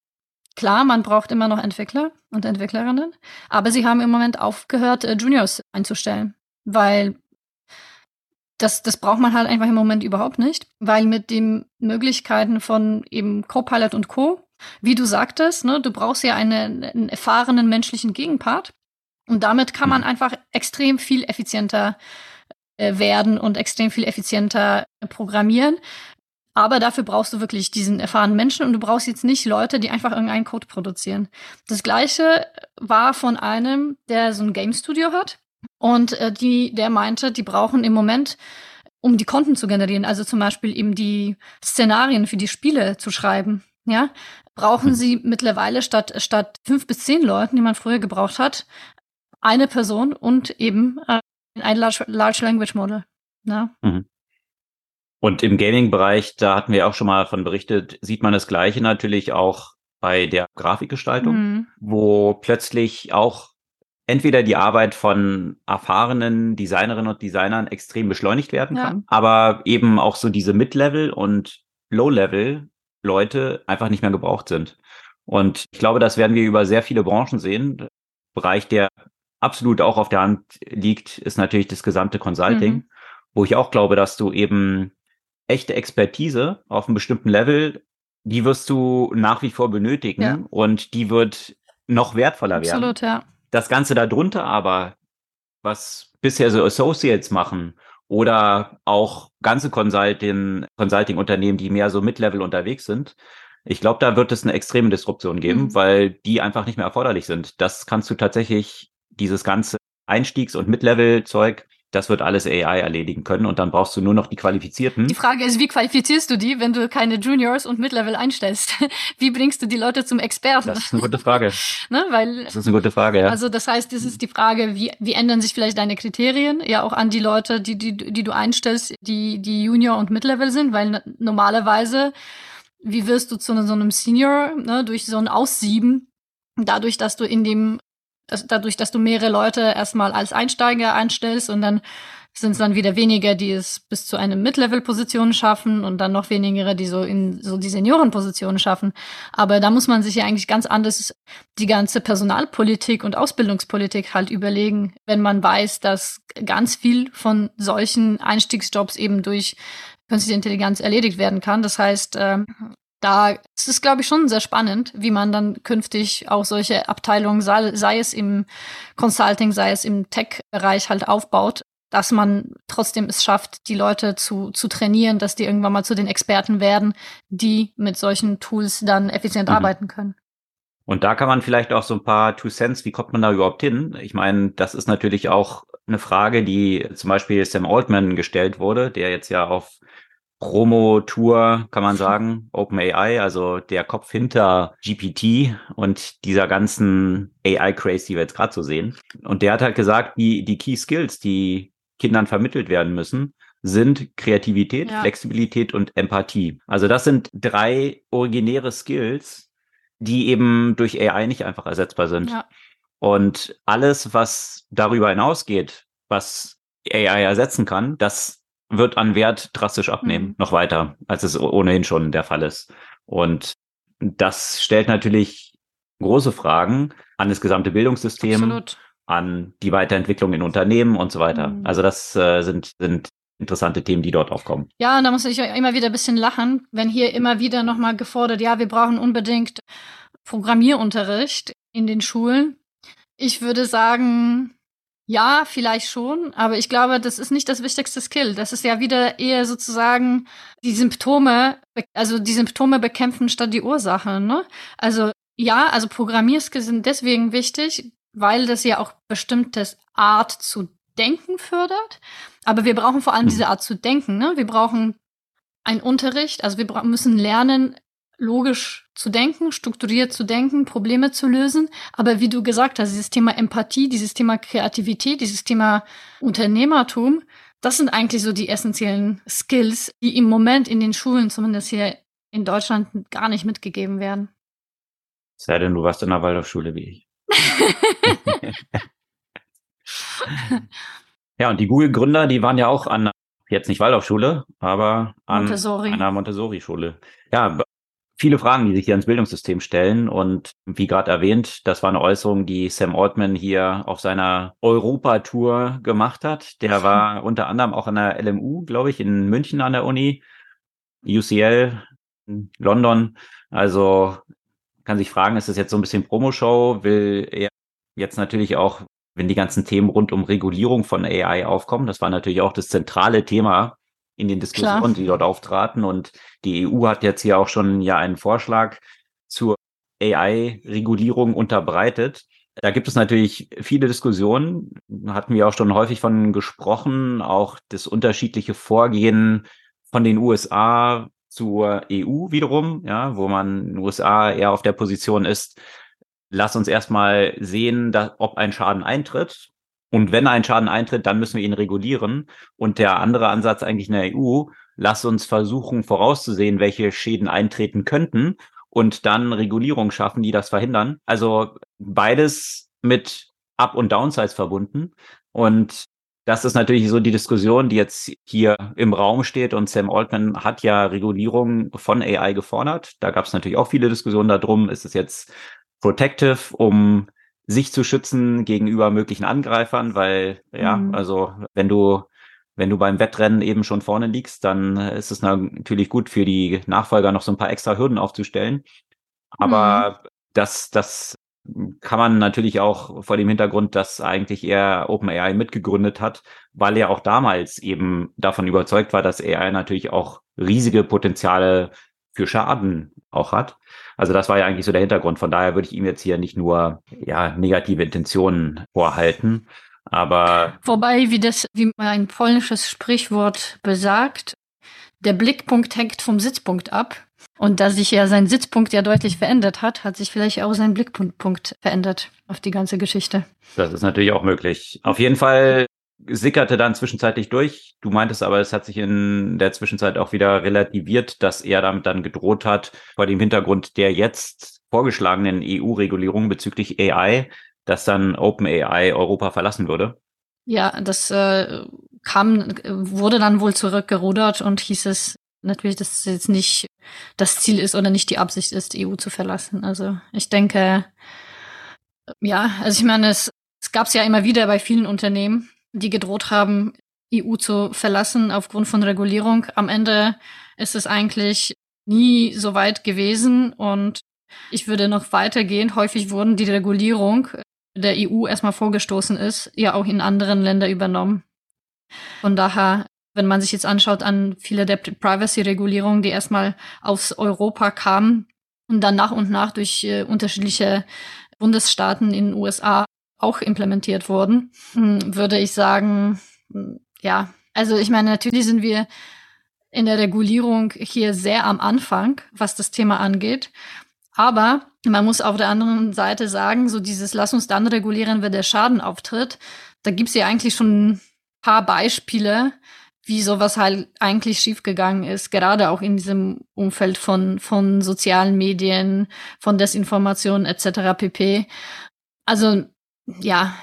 B: klar, man braucht immer noch Entwickler und Entwicklerinnen, aber sie haben im Moment aufgehört, äh, Juniors einzustellen, weil das, das braucht man halt einfach im Moment überhaupt nicht, weil mit den Möglichkeiten von eben Copilot und Co., wie du sagtest, ne, du brauchst ja einen, einen erfahrenen menschlichen Gegenpart. Und damit kann man einfach extrem viel effizienter äh, werden und extrem viel effizienter programmieren. Aber dafür brauchst du wirklich diesen erfahrenen Menschen und du brauchst jetzt nicht Leute, die einfach irgendeinen Code produzieren. Das gleiche war von einem, der so ein Game Studio hat und äh, die, der meinte, die brauchen im Moment, um die Konten zu generieren, also zum Beispiel eben die Szenarien für die Spiele zu schreiben, ja, brauchen mhm. sie mittlerweile statt, statt fünf bis zehn Leuten, die man früher gebraucht hat, eine Person und eben äh, ein Large, Large Language Model. Ja. Mhm.
A: Und im Gaming-Bereich, da hatten wir auch schon mal von berichtet, sieht man das Gleiche natürlich auch bei der Grafikgestaltung, mhm. wo plötzlich auch entweder die Arbeit von erfahrenen Designerinnen und Designern extrem beschleunigt werden ja. kann, aber eben auch so diese Mid-Level und Low-Level Leute einfach nicht mehr gebraucht sind. Und ich glaube, das werden wir über sehr viele Branchen sehen. Bereich der absolut auch auf der Hand liegt, ist natürlich das gesamte Consulting, mhm. wo ich auch glaube, dass du eben echte Expertise auf einem bestimmten Level, die wirst du nach wie vor benötigen ja. und die wird noch wertvoller
B: absolut,
A: werden.
B: Absolut, ja.
A: Das Ganze darunter aber, was bisher so Associates machen oder auch ganze Consulting, Consulting-Unternehmen, die mehr so Mid-Level unterwegs sind, ich glaube, da wird es eine extreme Disruption geben, mhm. weil die einfach nicht mehr erforderlich sind. Das kannst du tatsächlich dieses ganze Einstiegs- und Mid-Level-Zeug, das wird alles AI erledigen können und dann brauchst du nur noch die Qualifizierten.
B: Die Frage ist, wie qualifizierst du die, wenn du keine Juniors und Mid-Level einstellst? Wie bringst du die Leute zum Experten?
A: Das ist eine gute Frage.
B: ne, weil,
A: das ist eine gute Frage, ja.
B: Also das heißt, das ist die Frage, wie, wie ändern sich vielleicht deine Kriterien ja auch an die Leute, die, die, die du einstellst, die, die Junior und Mid-Level sind, weil normalerweise, wie wirst du zu so einem Senior ne, durch so ein Aussieben, dadurch, dass du in dem dass, dadurch, dass du mehrere Leute erstmal als Einsteiger einstellst und dann sind es dann wieder weniger, die es bis zu einer Mid-Level-Position schaffen und dann noch weniger, die so in so die Seniorenpositionen schaffen. Aber da muss man sich ja eigentlich ganz anders die ganze Personalpolitik und Ausbildungspolitik halt überlegen, wenn man weiß, dass ganz viel von solchen Einstiegsjobs eben durch künstliche Intelligenz erledigt werden kann. Das heißt, ähm, da ist es, glaube ich, schon sehr spannend, wie man dann künftig auch solche Abteilungen, sei, sei es im Consulting, sei es im Tech-Bereich halt aufbaut, dass man trotzdem es schafft, die Leute zu, zu trainieren, dass die irgendwann mal zu den Experten werden, die mit solchen Tools dann effizient mhm. arbeiten können.
A: Und da kann man vielleicht auch so ein paar Two Cents, wie kommt man da überhaupt hin? Ich meine, das ist natürlich auch eine Frage, die zum Beispiel Sam Altman gestellt wurde, der jetzt ja auf Promo-Tour, kann man sagen, OpenAI, also der Kopf hinter GPT und dieser ganzen AI-Craze, die wir jetzt gerade so sehen. Und der hat halt gesagt, die, die Key Skills, die Kindern vermittelt werden müssen, sind Kreativität, ja. Flexibilität und Empathie. Also das sind drei originäre Skills, die eben durch AI nicht einfach ersetzbar sind. Ja. Und alles, was darüber hinausgeht, was AI ersetzen kann, das wird an Wert drastisch abnehmen, mhm. noch weiter, als es ohnehin schon der Fall ist. Und das stellt natürlich große Fragen an das gesamte Bildungssystem, Absolut an die Weiterentwicklung in Unternehmen und so weiter. Mhm. Also das äh, sind, sind interessante Themen, die dort aufkommen.
B: Ja, und da muss ich immer wieder ein bisschen lachen, wenn hier immer wieder nochmal gefordert, ja, wir brauchen unbedingt Programmierunterricht in den Schulen. Ich würde sagen, ja, vielleicht schon, aber ich glaube, das ist nicht das wichtigste Skill. Das ist ja wieder eher sozusagen die Symptome, also die Symptome bekämpfen statt die Ursache. Ne? Also ja, also Programmierskills sind deswegen wichtig, weil das ja auch bestimmtes Art zu denken fördert. Aber wir brauchen vor allem diese Art zu denken. Ne? Wir brauchen einen Unterricht, also wir müssen lernen, logisch zu denken, strukturiert zu denken, Probleme zu lösen. Aber wie du gesagt hast, dieses Thema Empathie, dieses Thema Kreativität, dieses Thema Unternehmertum, das sind eigentlich so die essentiellen Skills, die im Moment in den Schulen, zumindest hier in Deutschland, gar nicht mitgegeben werden.
A: Sei denn, du warst in der Waldorfschule wie ich. ja, und die Google-Gründer, die waren ja auch an, jetzt nicht Waldorfschule, aber an Montessori. einer Montessori-Schule. Ja, viele Fragen, die sich hier ans Bildungssystem stellen. Und wie gerade erwähnt, das war eine Äußerung, die Sam Altman hier auf seiner Europatour gemacht hat. Der war unter anderem auch an der LMU, glaube ich, in München an der Uni, UCL, London. Also kann sich fragen, ist das jetzt so ein bisschen Promoshow? Will er jetzt natürlich auch, wenn die ganzen Themen rund um Regulierung von AI aufkommen, das war natürlich auch das zentrale Thema in den Diskussionen, Klar. die dort auftraten. Und die EU hat jetzt hier auch schon ja einen Vorschlag zur AI-Regulierung unterbreitet. Da gibt es natürlich viele Diskussionen, hatten wir auch schon häufig von gesprochen, auch das unterschiedliche Vorgehen von den USA zur EU wiederum, ja, wo man in den USA eher auf der Position ist, lass uns erstmal sehen, dass, ob ein Schaden eintritt. Und wenn ein Schaden eintritt, dann müssen wir ihn regulieren. Und der andere Ansatz eigentlich in der EU, lass uns versuchen vorauszusehen, welche Schäden eintreten könnten und dann Regulierung schaffen, die das verhindern. Also beides mit Up- und Downsides verbunden. Und das ist natürlich so die Diskussion, die jetzt hier im Raum steht. Und Sam Altman hat ja Regulierung von AI gefordert. Da gab es natürlich auch viele Diskussionen darum. Ist es jetzt protective, um sich zu schützen gegenüber möglichen Angreifern? Weil, ja, mhm. also wenn du wenn du beim Wettrennen eben schon vorne liegst, dann ist es natürlich gut für die Nachfolger noch so ein paar extra Hürden aufzustellen. Aber mhm. das, das kann man natürlich auch vor dem Hintergrund, dass eigentlich er OpenAI mitgegründet hat, weil er auch damals eben davon überzeugt war, dass AI natürlich auch riesige Potenziale für Schaden auch hat. Also das war ja eigentlich so der Hintergrund. Von daher würde ich ihm jetzt hier nicht nur ja negative Intentionen vorhalten, aber
B: wobei, wie das, wie ein polnisches Sprichwort besagt, der Blickpunkt hängt vom Sitzpunkt ab. Und da sich ja sein Sitzpunkt ja deutlich verändert hat, hat sich vielleicht auch sein Blickpunkt verändert auf die ganze Geschichte.
A: Das ist natürlich auch möglich. Auf jeden Fall sickerte dann zwischenzeitlich durch. Du meintest aber, es hat sich in der Zwischenzeit auch wieder relativiert, dass er damit dann gedroht hat, vor dem Hintergrund der jetzt vorgeschlagenen EU-Regulierung bezüglich AI, dass dann OpenAI Europa verlassen würde?
B: Ja, das äh, kam, wurde dann wohl zurückgerudert und hieß es natürlich, dass es jetzt nicht das Ziel ist oder nicht die Absicht ist, EU zu verlassen. Also ich denke, ja, also ich meine, es, es gab es ja immer wieder bei vielen Unternehmen, die gedroht haben, EU zu verlassen aufgrund von Regulierung. Am Ende ist es eigentlich nie so weit gewesen und ich würde noch weitergehen. Häufig wurden die Regulierung der EU erstmal vorgestoßen ist, ja auch in anderen Ländern übernommen. Von daher, wenn man sich jetzt anschaut an viele der Privacy-Regulierungen, die erstmal aus Europa kamen und dann nach und nach durch äh, unterschiedliche Bundesstaaten in den USA auch implementiert wurden, hm, würde ich sagen, hm, ja, also ich meine, natürlich sind wir in der Regulierung hier sehr am Anfang, was das Thema angeht. Aber man muss auf der anderen Seite sagen, so dieses Lass uns dann regulieren, wenn der Schaden auftritt. Da gibt's ja eigentlich schon ein paar Beispiele, wie sowas halt eigentlich schiefgegangen ist, gerade auch in diesem Umfeld von, von sozialen Medien, von Desinformation etc. pp. Also ja,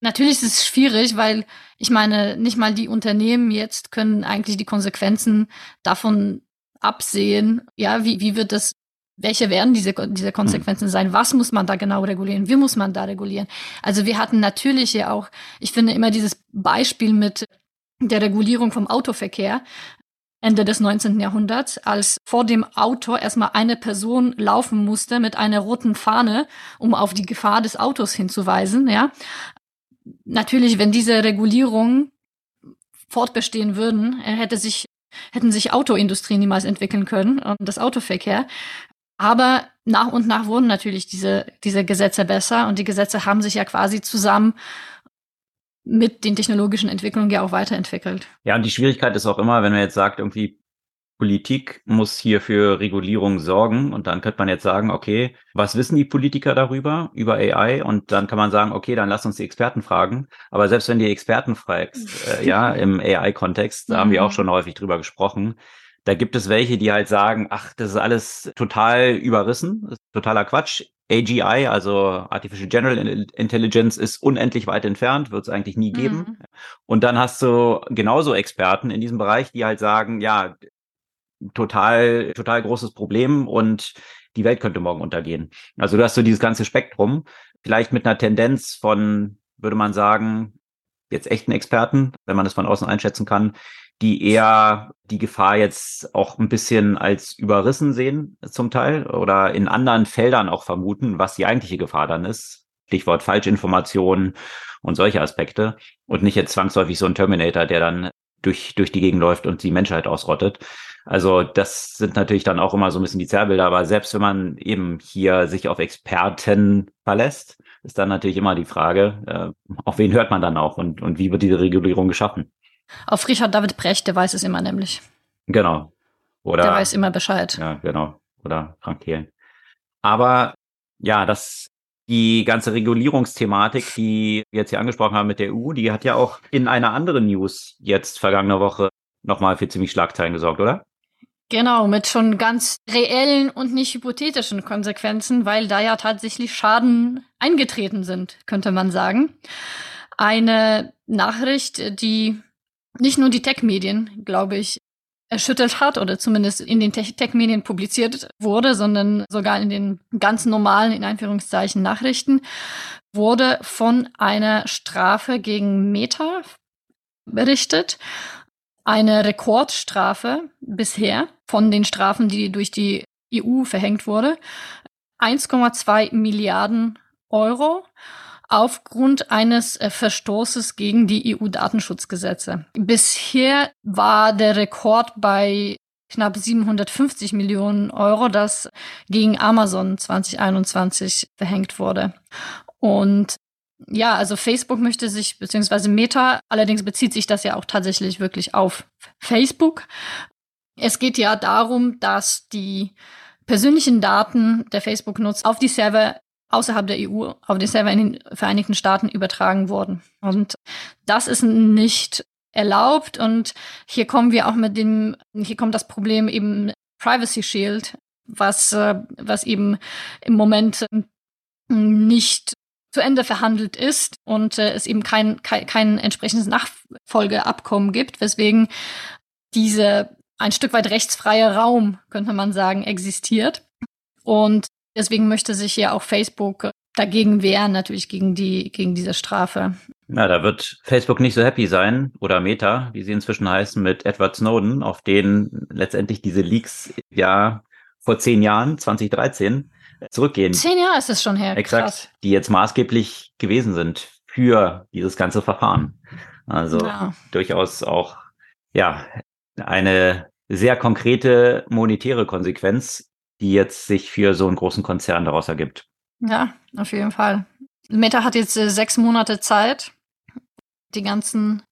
B: natürlich ist es schwierig, weil ich meine, nicht mal die Unternehmen jetzt können eigentlich die Konsequenzen davon absehen. Ja, wie, wie wird das welche werden diese, diese Konsequenzen sein? Was muss man da genau regulieren? Wie muss man da regulieren? Also wir hatten natürlich ja auch, ich finde immer dieses Beispiel mit der Regulierung vom Autoverkehr. Ende des 19. Jahrhunderts, als vor dem Auto erstmal eine Person laufen musste mit einer roten Fahne, um auf die Gefahr des Autos hinzuweisen, ja. Natürlich, wenn diese Regulierungen fortbestehen würden, hätte sich hätten sich Autoindustrie niemals entwickeln können und das Autoverkehr. Aber nach und nach wurden natürlich diese, diese Gesetze besser und die Gesetze haben sich ja quasi zusammen mit den technologischen Entwicklungen ja auch weiterentwickelt.
A: Ja, und die Schwierigkeit ist auch immer, wenn man jetzt sagt, irgendwie Politik muss hier für Regulierung sorgen und dann könnte man jetzt sagen, okay, was wissen die Politiker darüber, über AI? Und dann kann man sagen, okay, dann lass uns die Experten fragen. Aber selbst wenn die Experten fragst, äh, ja, im AI-Kontext, da haben wir auch mhm. schon häufig drüber gesprochen, da gibt es welche, die halt sagen, ach, das ist alles total überrissen, totaler Quatsch. AGI, also Artificial General Intelligence, ist unendlich weit entfernt, wird es eigentlich nie geben. Mhm. Und dann hast du genauso Experten in diesem Bereich, die halt sagen, ja, total, total großes Problem und die Welt könnte morgen untergehen. Also du hast so dieses ganze Spektrum, vielleicht mit einer Tendenz von, würde man sagen, jetzt echten Experten, wenn man das von außen einschätzen kann, die eher die Gefahr jetzt auch ein bisschen als überrissen sehen zum Teil oder in anderen Feldern auch vermuten, was die eigentliche Gefahr dann ist. Stichwort Falschinformationen und solche Aspekte und nicht jetzt zwangsläufig so ein Terminator, der dann durch, durch die Gegend läuft und die Menschheit ausrottet. Also das sind natürlich dann auch immer so ein bisschen die Zerrbilder, aber selbst wenn man eben hier sich auf Experten verlässt, ist dann natürlich immer die Frage, äh, auf wen hört man dann auch und, und wie wird diese Regulierung geschaffen?
B: Auf Richard David Brecht, der weiß es immer nämlich.
A: Genau.
B: Oder, der weiß immer Bescheid.
A: Ja, genau. Oder Frank Thelen. Aber ja, das, die ganze Regulierungsthematik, die wir jetzt hier angesprochen haben mit der EU, die hat ja auch in einer anderen News jetzt vergangene Woche nochmal für ziemlich Schlagzeilen gesorgt, oder?
B: Genau, mit schon ganz reellen und nicht hypothetischen Konsequenzen, weil da ja tatsächlich Schaden eingetreten sind, könnte man sagen. Eine Nachricht, die nicht nur die Tech-Medien, glaube ich, erschüttert hat oder zumindest in den Tech-Medien publiziert wurde, sondern sogar in den ganz normalen, in Anführungszeichen, Nachrichten, wurde von einer Strafe gegen Meta berichtet. Eine Rekordstrafe bisher von den Strafen, die durch die EU verhängt wurde. 1,2 Milliarden Euro aufgrund eines äh, Verstoßes gegen die EU-Datenschutzgesetze. Bisher war der Rekord bei knapp 750 Millionen Euro, das gegen Amazon 2021 verhängt wurde. Und ja, also Facebook möchte sich, beziehungsweise Meta, allerdings bezieht sich das ja auch tatsächlich wirklich auf Facebook. Es geht ja darum, dass die persönlichen Daten der Facebook-Nutzer auf die Server außerhalb der EU auf den Server in den Vereinigten Staaten übertragen wurden. Und das ist nicht erlaubt. Und hier kommen wir auch mit dem, hier kommt das Problem eben Privacy Shield, was, äh, was eben im Moment nicht zu Ende verhandelt ist und äh, es eben kein, kein, kein entsprechendes Nachfolgeabkommen gibt, weswegen diese ein Stück weit rechtsfreie Raum, könnte man sagen, existiert. Und deswegen möchte sich ja auch Facebook dagegen wehren, natürlich gegen die, gegen diese Strafe.
A: Na, da wird Facebook nicht so happy sein oder Meta, wie sie inzwischen heißen, mit Edward Snowden, auf den letztendlich diese Leaks ja vor zehn Jahren, 2013, zurückgehen.
B: Zehn Jahre ist es schon her.
A: Exakt, Krass. die jetzt maßgeblich gewesen sind für dieses ganze Verfahren. Also ja. durchaus auch ja eine sehr konkrete monetäre Konsequenz, die jetzt sich für so einen großen Konzern daraus ergibt.
B: Ja, auf jeden Fall. Meta hat jetzt äh, sechs Monate Zeit, die ganzen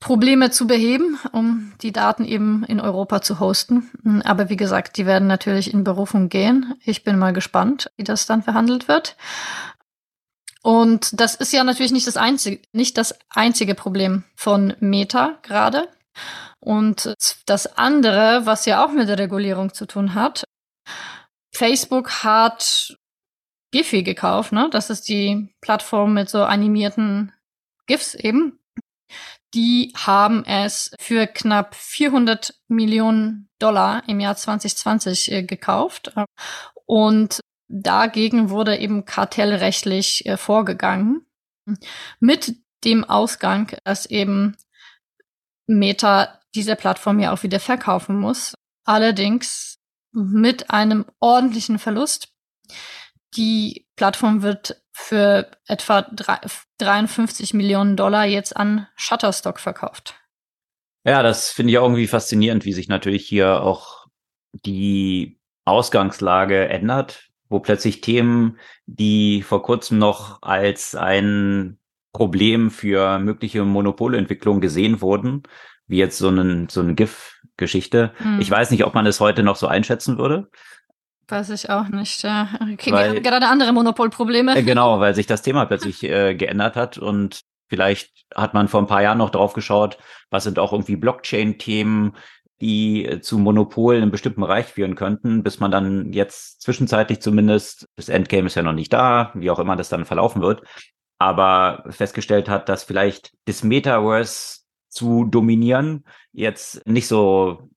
B: Probleme zu beheben, um die Daten eben in Europa zu hosten. Aber wie gesagt, die werden natürlich in Berufung gehen. Ich bin mal gespannt, wie das dann verhandelt wird. Und das ist ja natürlich nicht das einzige, nicht das einzige Problem von Meta gerade. Und das andere, was ja auch mit der Regulierung zu tun hat, Facebook hat Giphy gekauft, ne? Das ist die Plattform mit so animierten GIFs eben. Die haben es für knapp 400 Millionen Dollar im Jahr 2020 äh, gekauft. Und dagegen wurde eben kartellrechtlich äh, vorgegangen. Mit dem Ausgang, dass eben Meta diese Plattform ja auch wieder verkaufen muss. Allerdings mit einem ordentlichen Verlust. Die Plattform wird für etwa 53 Millionen Dollar jetzt an Shutterstock verkauft.
A: Ja, das finde ich auch irgendwie faszinierend, wie sich natürlich hier auch die Ausgangslage ändert, wo plötzlich Themen, die vor kurzem noch als ein Problem für mögliche Monopolentwicklung gesehen wurden, wie jetzt so, einen, so eine GIF-Geschichte. Hm. Ich weiß nicht, ob man es heute noch so einschätzen würde.
B: Weiß ich auch nicht. Ja. Weil, gerade andere Monopolprobleme.
A: Äh, genau, weil sich das Thema plötzlich äh, geändert hat und vielleicht hat man vor ein paar Jahren noch drauf geschaut, was sind auch irgendwie Blockchain-Themen, die äh, zu Monopolen in bestimmten Bereich führen könnten, bis man dann jetzt zwischenzeitlich zumindest, das Endgame ist ja noch nicht da, wie auch immer das dann verlaufen wird, aber festgestellt hat, dass vielleicht das Metaverse zu dominieren jetzt nicht so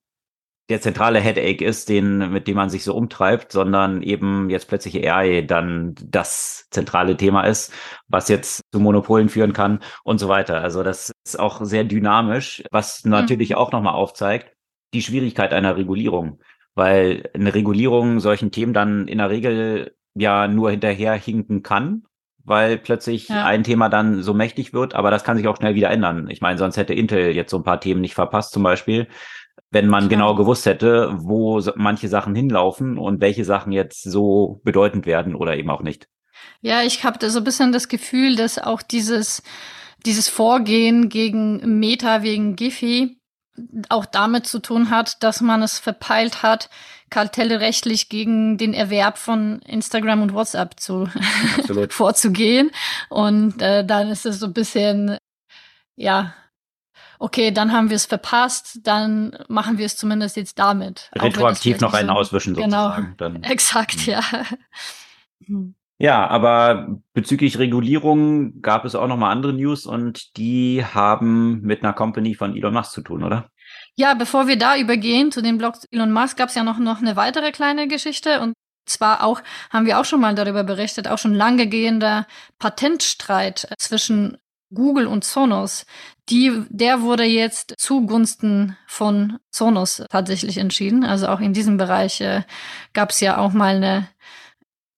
A: der zentrale Headache ist, den, mit dem man sich so umtreibt, sondern eben jetzt plötzlich AI dann das zentrale Thema ist, was jetzt zu Monopolen führen kann und so weiter. Also das ist auch sehr dynamisch, was natürlich mhm. auch nochmal aufzeigt, die Schwierigkeit einer Regulierung, weil eine Regulierung solchen Themen dann in der Regel ja nur hinterherhinken kann weil plötzlich ja. ein Thema dann so mächtig wird, aber das kann sich auch schnell wieder ändern. Ich meine, sonst hätte Intel jetzt so ein paar Themen nicht verpasst, zum Beispiel, wenn man Klar. genau gewusst hätte, wo manche Sachen hinlaufen und welche Sachen jetzt so bedeutend werden oder eben auch nicht.
B: Ja, ich habe da so ein bisschen das Gefühl, dass auch dieses, dieses Vorgehen gegen Meta wegen Giphy auch damit zu tun hat, dass man es verpeilt hat, kartellrechtlich gegen den Erwerb von Instagram und WhatsApp zu vorzugehen. Und äh, dann ist es so ein bisschen, ja, okay, dann haben wir es verpasst, dann machen wir es zumindest jetzt damit.
A: Retroaktiv noch einen auswischen
B: sozusagen. Genau, dann. exakt, hm. ja.
A: Ja, aber bezüglich Regulierung gab es auch noch mal andere News und die haben mit einer Company von Elon Musk zu tun, oder?
B: Ja, bevor wir da übergehen zu den Blogs Elon Musk, gab es ja noch, noch eine weitere kleine Geschichte und zwar auch, haben wir auch schon mal darüber berichtet, auch schon lange gehender Patentstreit zwischen Google und Sonos. Die, der wurde jetzt zugunsten von Sonos tatsächlich entschieden. Also auch in diesem Bereich äh, gab es ja auch mal eine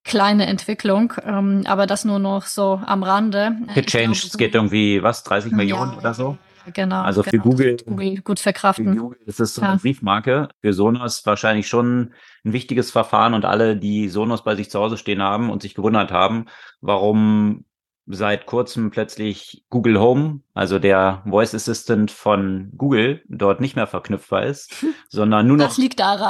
B: kleine Entwicklung, ähm, aber das nur noch so am Rande.
A: Gechanged, es geht irgendwie, was, 30 Millionen ja, oder so?
B: Genau.
A: Also
B: für
A: genau, Google,
B: Google gut verkraften. Für Google
A: ist es so eine ja. Briefmarke. Für Sonos wahrscheinlich schon ein wichtiges Verfahren und alle, die Sonos bei sich zu Hause stehen haben und sich gewundert haben, warum seit kurzem plötzlich Google Home, also der Voice Assistant von Google, dort nicht mehr verknüpfbar ist, sondern nur noch,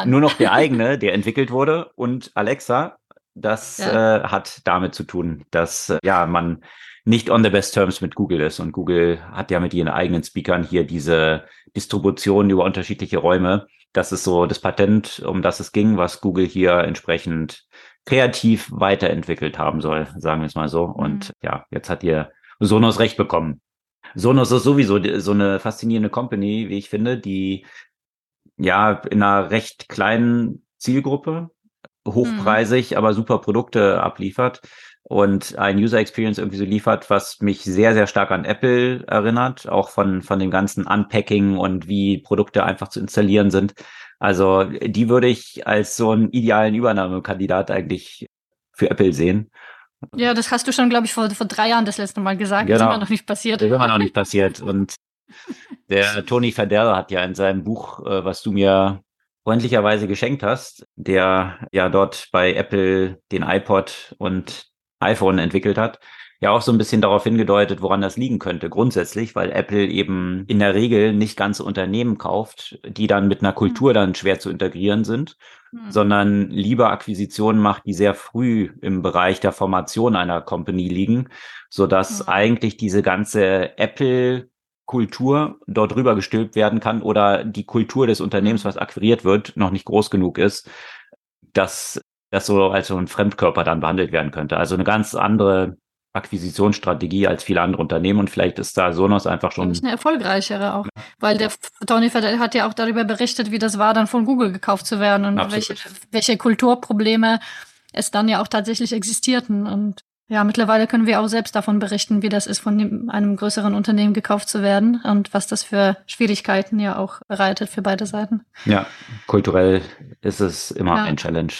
A: nur noch der eigene, der entwickelt wurde und Alexa, das ja. äh, hat damit zu tun, dass äh, ja man nicht on the best terms mit Google ist. Und Google hat ja mit ihren eigenen Speakern hier diese Distribution über unterschiedliche Räume. Das ist so das Patent, um das es ging, was Google hier entsprechend kreativ weiterentwickelt haben soll, sagen wir es mal so. Und mhm. ja, jetzt hat ihr Sonos recht bekommen. Sonos ist sowieso so eine faszinierende Company, wie ich finde, die ja in einer recht kleinen Zielgruppe hochpreisig, mhm. aber super Produkte abliefert und ein User Experience irgendwie so liefert, was mich sehr, sehr stark an Apple erinnert, auch von, von dem ganzen Unpacking und wie Produkte einfach zu installieren sind. Also die würde ich als so einen idealen Übernahmekandidat eigentlich für Apple sehen.
B: Ja, das hast du schon, glaube ich, vor, vor drei Jahren das letzte Mal gesagt. Genau. Das ist immer noch nicht passiert.
A: Das ist immer noch nicht passiert. Und der Tony Fadell hat ja in seinem Buch, äh, was du mir freundlicherweise geschenkt hast, der ja dort bei Apple den iPod und iPhone entwickelt hat, ja auch so ein bisschen darauf hingedeutet, woran das liegen könnte. Grundsätzlich, weil Apple eben in der Regel nicht ganze Unternehmen kauft, die dann mit einer Kultur dann schwer zu integrieren sind, mhm. sondern lieber Akquisitionen macht, die sehr früh im Bereich der Formation einer Company liegen, so dass mhm. eigentlich diese ganze Apple Kultur dort drüber gestülpt werden kann oder die Kultur des Unternehmens, hm. was akquiriert wird, noch nicht groß genug ist, dass das so als so ein Fremdkörper dann behandelt werden könnte. Also eine ganz andere Akquisitionsstrategie als viele andere Unternehmen und vielleicht ist da Sonos einfach schon
B: eine erfolgreichere auch, weil der Tony Fadell hat ja auch darüber berichtet, wie das war, dann von Google gekauft zu werden und welche, welche Kulturprobleme es dann ja auch tatsächlich existierten und ja, mittlerweile können wir auch selbst davon berichten, wie das ist, von einem größeren Unternehmen gekauft zu werden und was das für Schwierigkeiten ja auch bereitet für beide Seiten.
A: Ja, kulturell ist es immer ja. ein Challenge,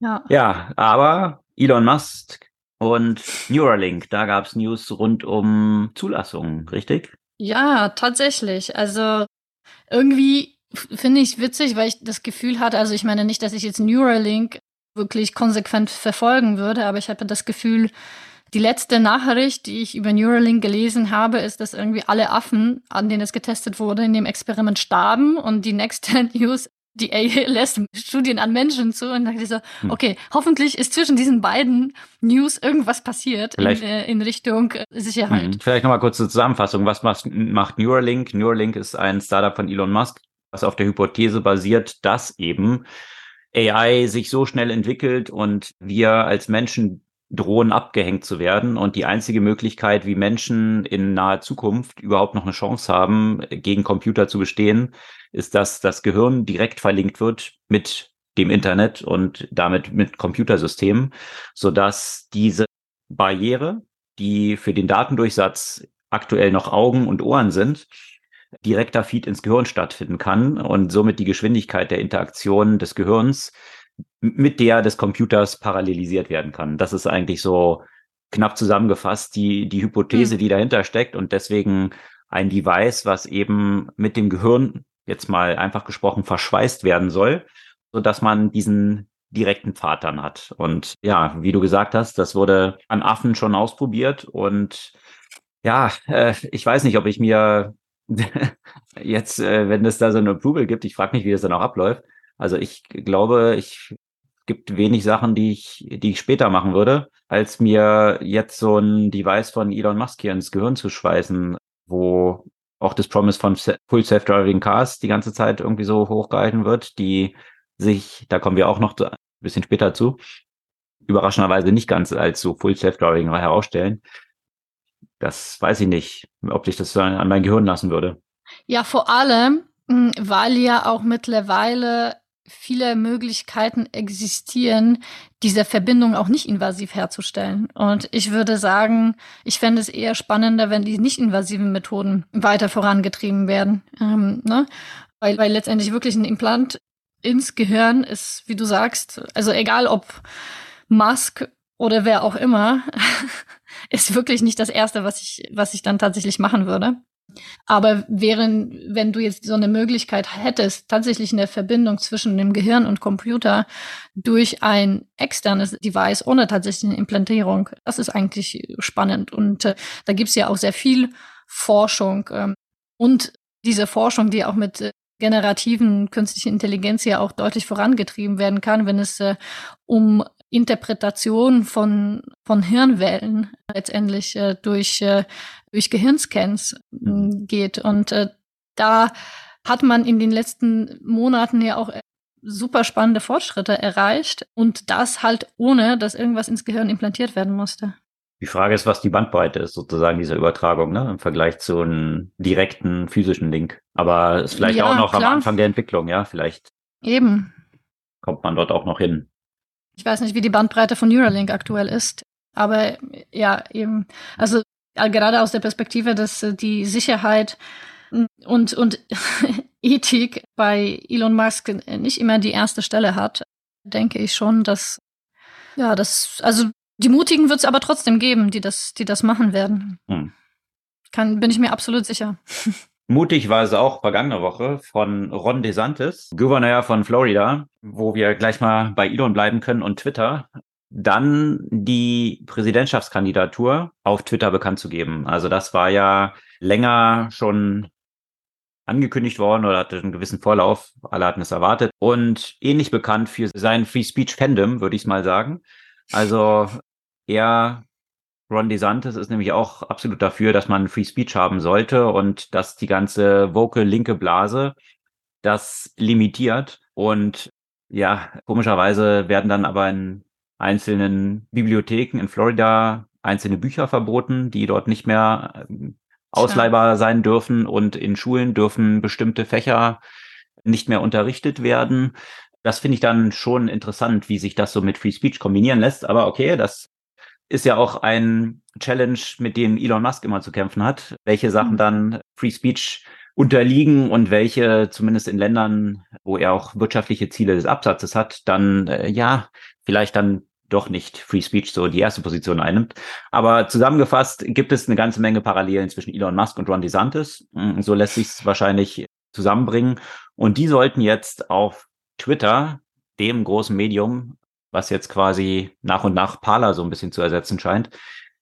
A: ja. ja, aber Elon Musk und Neuralink, da gab es News rund um Zulassungen, richtig?
B: Ja, tatsächlich. Also irgendwie finde ich es witzig, weil ich das Gefühl hatte, also ich meine nicht, dass ich jetzt Neuralink wirklich konsequent verfolgen würde, aber ich habe das Gefühl, die letzte Nachricht, die ich über Neuralink gelesen habe, ist, dass irgendwie alle Affen, an denen es getestet wurde, in dem Experiment starben und die nächste News die lässt Studien an Menschen zu und dachte so, hm. okay, hoffentlich ist zwischen diesen beiden News irgendwas passiert in, äh, in, Richtung Sicherheit. Hm.
A: Vielleicht nochmal kurz zur Zusammenfassung. Was macht Neuralink? Neuralink ist ein Startup von Elon Musk, was auf der Hypothese basiert, dass eben AI sich so schnell entwickelt und wir als Menschen drohen abgehängt zu werden. Und die einzige Möglichkeit, wie Menschen in naher Zukunft überhaupt noch eine Chance haben, gegen Computer zu bestehen, ist, dass das Gehirn direkt verlinkt wird mit dem Internet und damit mit Computersystemen, so dass diese Barriere, die für den Datendurchsatz aktuell noch Augen und Ohren sind, direkter Feed ins Gehirn stattfinden kann und somit die Geschwindigkeit der Interaktion des Gehirns mit der des Computers parallelisiert werden kann. Das ist eigentlich so knapp zusammengefasst die, die Hypothese, mhm. die dahinter steckt und deswegen ein Device, was eben mit dem Gehirn jetzt mal einfach gesprochen verschweißt werden soll, so dass man diesen direkten Pfad dann hat. Und ja, wie du gesagt hast, das wurde an Affen schon ausprobiert und ja, äh, ich weiß nicht, ob ich mir jetzt, äh, wenn es da so eine Approval gibt, ich frage mich, wie das dann auch abläuft. Also ich glaube, ich gibt wenig Sachen, die ich, die ich später machen würde, als mir jetzt so ein Device von Elon Musk hier ins Gehirn zu schweißen, wo auch das Promise von Full Self-Driving Cars die ganze Zeit irgendwie so hochgehalten wird, die sich, da kommen wir auch noch ein bisschen später zu, überraschenderweise nicht ganz als so Full Self-Driving herausstellen. Das weiß ich nicht, ob sich das an mein Gehirn lassen würde.
B: Ja, vor allem, hm, weil ja auch mittlerweile viele Möglichkeiten existieren, diese Verbindung auch nicht invasiv herzustellen. Und ich würde sagen, ich fände es eher spannender, wenn die nicht invasiven Methoden weiter vorangetrieben werden. Ähm, ne? weil, weil letztendlich wirklich ein Implant ins Gehirn ist, wie du sagst, also egal ob Musk oder wer auch immer, ist wirklich nicht das Erste, was ich, was ich dann tatsächlich machen würde. Aber während, wenn du jetzt so eine Möglichkeit hättest, tatsächlich eine Verbindung zwischen dem Gehirn und Computer durch ein externes Device ohne tatsächliche Implantierung, das ist eigentlich spannend. Und äh, da gibt's ja auch sehr viel Forschung. Ähm, und diese Forschung, die auch mit äh, generativen künstlichen Intelligenz ja auch deutlich vorangetrieben werden kann, wenn es äh, um Interpretation von, von Hirnwellen letztendlich äh, durch, äh, durch Gehirnscans äh, geht. Und äh, da hat man in den letzten Monaten ja auch super spannende Fortschritte erreicht und das halt ohne, dass irgendwas ins Gehirn implantiert werden musste.
A: Die Frage ist, was die Bandbreite ist, sozusagen dieser Übertragung, ne? Im Vergleich zu einem direkten physischen Link. Aber ist vielleicht ja, auch noch klar. am Anfang der Entwicklung, ja? Vielleicht.
B: Eben.
A: Kommt man dort auch noch hin.
B: Ich weiß nicht, wie die Bandbreite von Neuralink aktuell ist. Aber ja, eben. Also gerade aus der Perspektive, dass äh, die Sicherheit und, und Ethik bei Elon Musk nicht immer die erste Stelle hat, denke ich schon, dass ja, das, also die Mutigen wird es aber trotzdem geben, die das, die das machen werden. Hm. Kann, bin ich mir absolut sicher.
A: Mutig war es auch vergangene Woche von Ron DeSantis, Gouverneur von Florida, wo wir gleich mal bei Elon bleiben können und Twitter, dann die Präsidentschaftskandidatur auf Twitter bekannt zu geben. Also das war ja länger schon angekündigt worden oder hatte einen gewissen Vorlauf. Alle hatten es erwartet. Und ähnlich bekannt für sein Free Speech Fandom, würde ich mal sagen. Also er, Ron DeSantis, ist nämlich auch absolut dafür, dass man Free Speech haben sollte und dass die ganze vocal linke Blase das limitiert. Und ja, komischerweise werden dann aber in einzelnen Bibliotheken in Florida einzelne Bücher verboten, die dort nicht mehr ähm, ausleihbar sein dürfen und in Schulen dürfen bestimmte Fächer nicht mehr unterrichtet werden. Das finde ich dann schon interessant, wie sich das so mit Free Speech kombinieren lässt. Aber okay, das ist ja auch ein Challenge, mit dem Elon Musk immer zu kämpfen hat, welche Sachen mhm. dann Free Speech unterliegen und welche zumindest in Ländern, wo er auch wirtschaftliche Ziele des Absatzes hat, dann äh, ja vielleicht dann doch nicht Free Speech so die erste Position einnimmt. Aber zusammengefasst gibt es eine ganze Menge Parallelen zwischen Elon Musk und Ron DeSantis. Mm, so lässt sich es wahrscheinlich zusammenbringen. Und die sollten jetzt auf Twitter, dem großen Medium, was jetzt quasi nach und nach Parler so ein bisschen zu ersetzen scheint,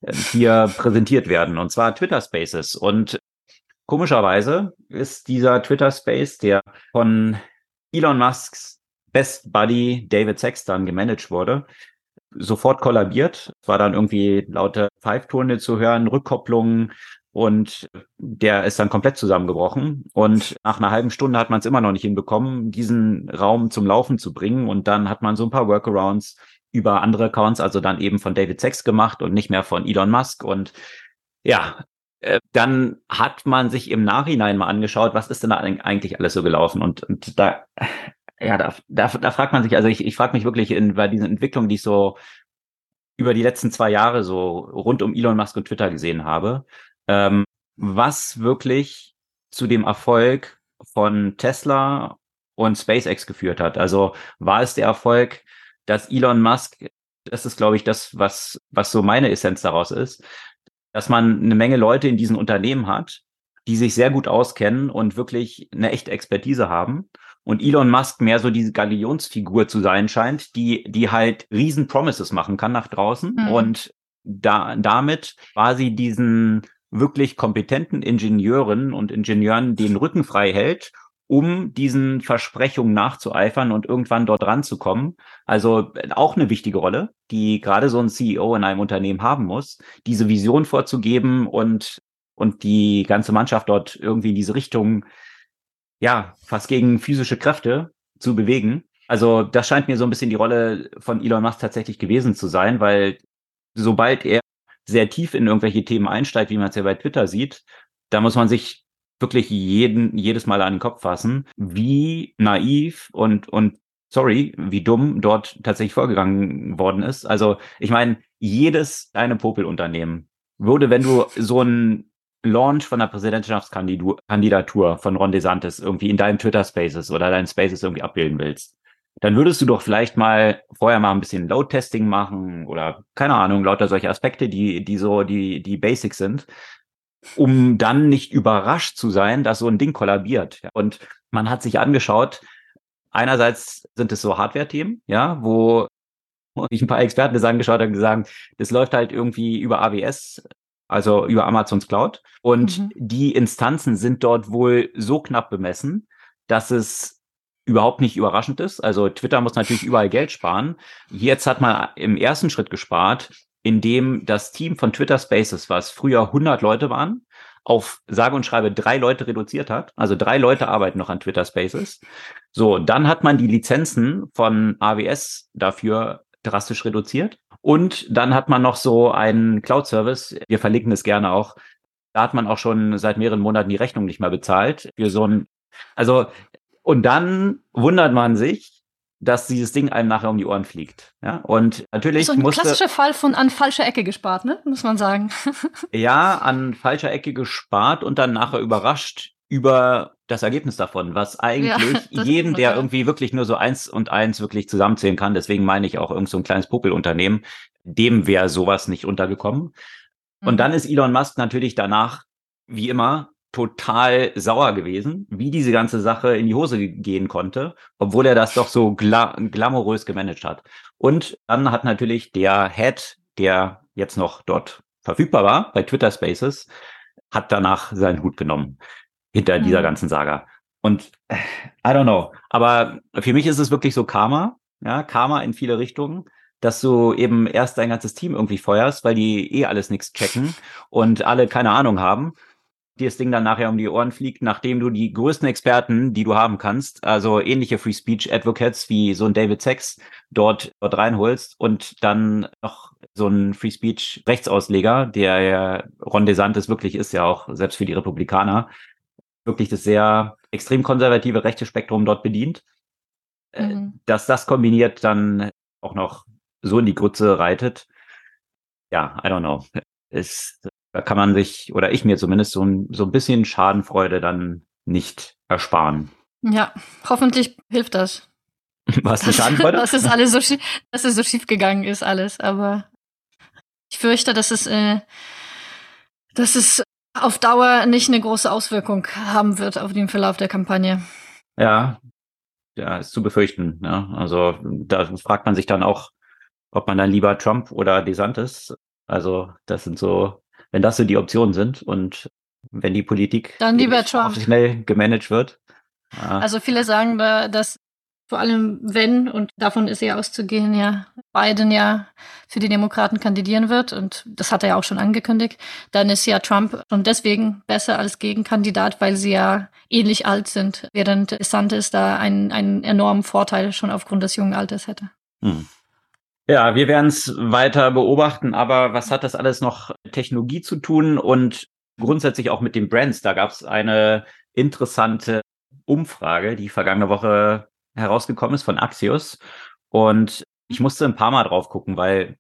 A: äh, hier präsentiert werden. Und zwar Twitter Spaces. Und komischerweise ist dieser Twitter Space, der von Elon Musks Best Buddy David Sexton gemanagt wurde, sofort kollabiert. Es war dann irgendwie laute Pfeiftöne zu hören, Rückkopplungen und der ist dann komplett zusammengebrochen. Und nach einer halben Stunde hat man es immer noch nicht hinbekommen, diesen Raum zum Laufen zu bringen. Und dann hat man so ein paar Workarounds über andere Accounts, also dann eben von David Sachs gemacht und nicht mehr von Elon Musk. Und ja, äh, dann hat man sich im Nachhinein mal angeschaut, was ist denn da eigentlich alles so gelaufen? Und, und da ja, da, da, da fragt man sich, also ich, ich frage mich wirklich in, bei diesen Entwicklungen, die ich so über die letzten zwei Jahre so rund um Elon Musk und Twitter gesehen habe, ähm, was wirklich zu dem Erfolg von Tesla und SpaceX geführt hat. Also war es der Erfolg, dass Elon Musk, das ist, glaube ich, das, was, was so meine Essenz daraus ist, dass man eine Menge Leute in diesen Unternehmen hat, die sich sehr gut auskennen und wirklich eine echte Expertise haben und Elon Musk mehr so diese Galionsfigur zu sein scheint, die, die halt riesen Promises machen kann nach draußen mhm. und da, damit quasi diesen wirklich kompetenten Ingenieuren und Ingenieuren den Rücken frei hält, um diesen Versprechungen nachzueifern und irgendwann dort ranzukommen. Also auch eine wichtige Rolle, die gerade so ein CEO in einem Unternehmen haben muss, diese Vision vorzugeben und, und die ganze Mannschaft dort irgendwie in diese Richtung ja, fast gegen physische Kräfte zu bewegen. Also das scheint mir so ein bisschen die Rolle von Elon Musk tatsächlich gewesen zu sein, weil sobald er sehr tief in irgendwelche Themen einsteigt, wie man es ja bei Twitter sieht, da muss man sich wirklich jeden, jedes Mal an den Kopf fassen, wie naiv und, und sorry, wie dumm dort tatsächlich vorgegangen worden ist. Also ich meine, jedes kleine Popelunternehmen würde, wenn du so ein Launch von der Präsidentschaftskandidatur von Ron DeSantis irgendwie in deinem Twitter Spaces oder deinen Spaces irgendwie abbilden willst, dann würdest du doch vielleicht mal vorher mal ein bisschen Load-Testing machen oder keine Ahnung, lauter solche Aspekte, die, die so, die, die Basics sind, um dann nicht überrascht zu sein, dass so ein Ding kollabiert. Und man hat sich angeschaut, einerseits sind es so Hardware-Themen, ja, wo ich ein paar Experten das angeschaut habe und gesagt, das läuft halt irgendwie über AWS also über Amazons Cloud. Und mhm. die Instanzen sind dort wohl so knapp bemessen, dass es überhaupt nicht überraschend ist. Also Twitter muss natürlich überall Geld sparen. Jetzt hat man im ersten Schritt gespart, indem das Team von Twitter Spaces, was früher 100 Leute waren, auf sage und schreibe drei Leute reduziert hat. Also drei Leute arbeiten noch an Twitter Spaces. So, dann hat man die Lizenzen von AWS dafür drastisch reduziert. Und dann hat man noch so einen Cloud-Service. Wir verlinken es gerne auch. Da hat man auch schon seit mehreren Monaten die Rechnung nicht mehr bezahlt für so ein, also, und dann wundert man sich, dass dieses Ding einem nachher um die Ohren fliegt. Ja, und natürlich
B: so ein
A: musste,
B: klassischer Fall von an falscher Ecke gespart, ne? Muss man sagen.
A: ja, an falscher Ecke gespart und dann nachher überrascht über das Ergebnis davon, was eigentlich ja, jeden, der irgendwie wirklich nur so eins und eins wirklich zusammenzählen kann, deswegen meine ich auch irgend so ein kleines Popelunternehmen, dem wäre sowas nicht untergekommen. Mhm. Und dann ist Elon Musk natürlich danach, wie immer, total sauer gewesen, wie diese ganze Sache in die Hose gehen konnte, obwohl er das doch so gla glamourös gemanagt hat. Und dann hat natürlich der Head, der jetzt noch dort verfügbar war, bei Twitter Spaces, hat danach seinen Hut genommen hinter mhm. dieser ganzen Saga. Und äh, I don't know, aber für mich ist es wirklich so Karma, ja, Karma in viele Richtungen dass du eben erst dein ganzes Team irgendwie feuerst, weil die eh alles nichts checken und alle keine Ahnung haben dir das Ding dann nachher um die Ohren fliegt, nachdem du die größten Experten, die du haben kannst, also ähnliche Free Speech Advocates wie so ein David Sachs dort, dort reinholst und dann noch so ein Free Speech Rechtsausleger, der ja Ron DeSantis wirklich ist, ja auch selbst für die Republikaner, wirklich das sehr extrem konservative rechte Spektrum dort bedient, äh, mhm. dass das kombiniert dann auch noch so in die Grütze reitet. Ja, I don't know. Ist da kann man sich, oder ich mir zumindest, so ein, so ein bisschen Schadenfreude dann nicht ersparen.
B: Ja, hoffentlich hilft das.
A: Was eine Schadenfreude?
B: dass es alles so schief, dass es so schief gegangen ist, alles. Aber ich fürchte, dass es, äh, dass es auf Dauer nicht eine große Auswirkung haben wird auf den Verlauf der Kampagne.
A: Ja, ja, ist zu befürchten. Ja. Also da fragt man sich dann auch, ob man dann lieber Trump oder DeSantis. Also das sind so wenn das so die Optionen sind und wenn die Politik
B: dann lieber Trump.
A: schnell gemanagt wird.
B: Also viele sagen da, dass vor allem wenn, und davon ist ja auszugehen, ja, Biden ja für die Demokraten kandidieren wird, und das hat er ja auch schon angekündigt, dann ist ja Trump schon deswegen besser als Gegenkandidat, weil sie ja ähnlich alt sind, während DeSantis da einen, einen enormen Vorteil schon aufgrund des jungen Alters hätte. Hm.
A: Ja, wir werden es weiter beobachten, aber was hat das alles noch Technologie zu tun und grundsätzlich auch mit den Brands? Da gab es eine interessante Umfrage, die vergangene Woche herausgekommen ist von Axios. Und ich musste ein paar Mal drauf gucken, weil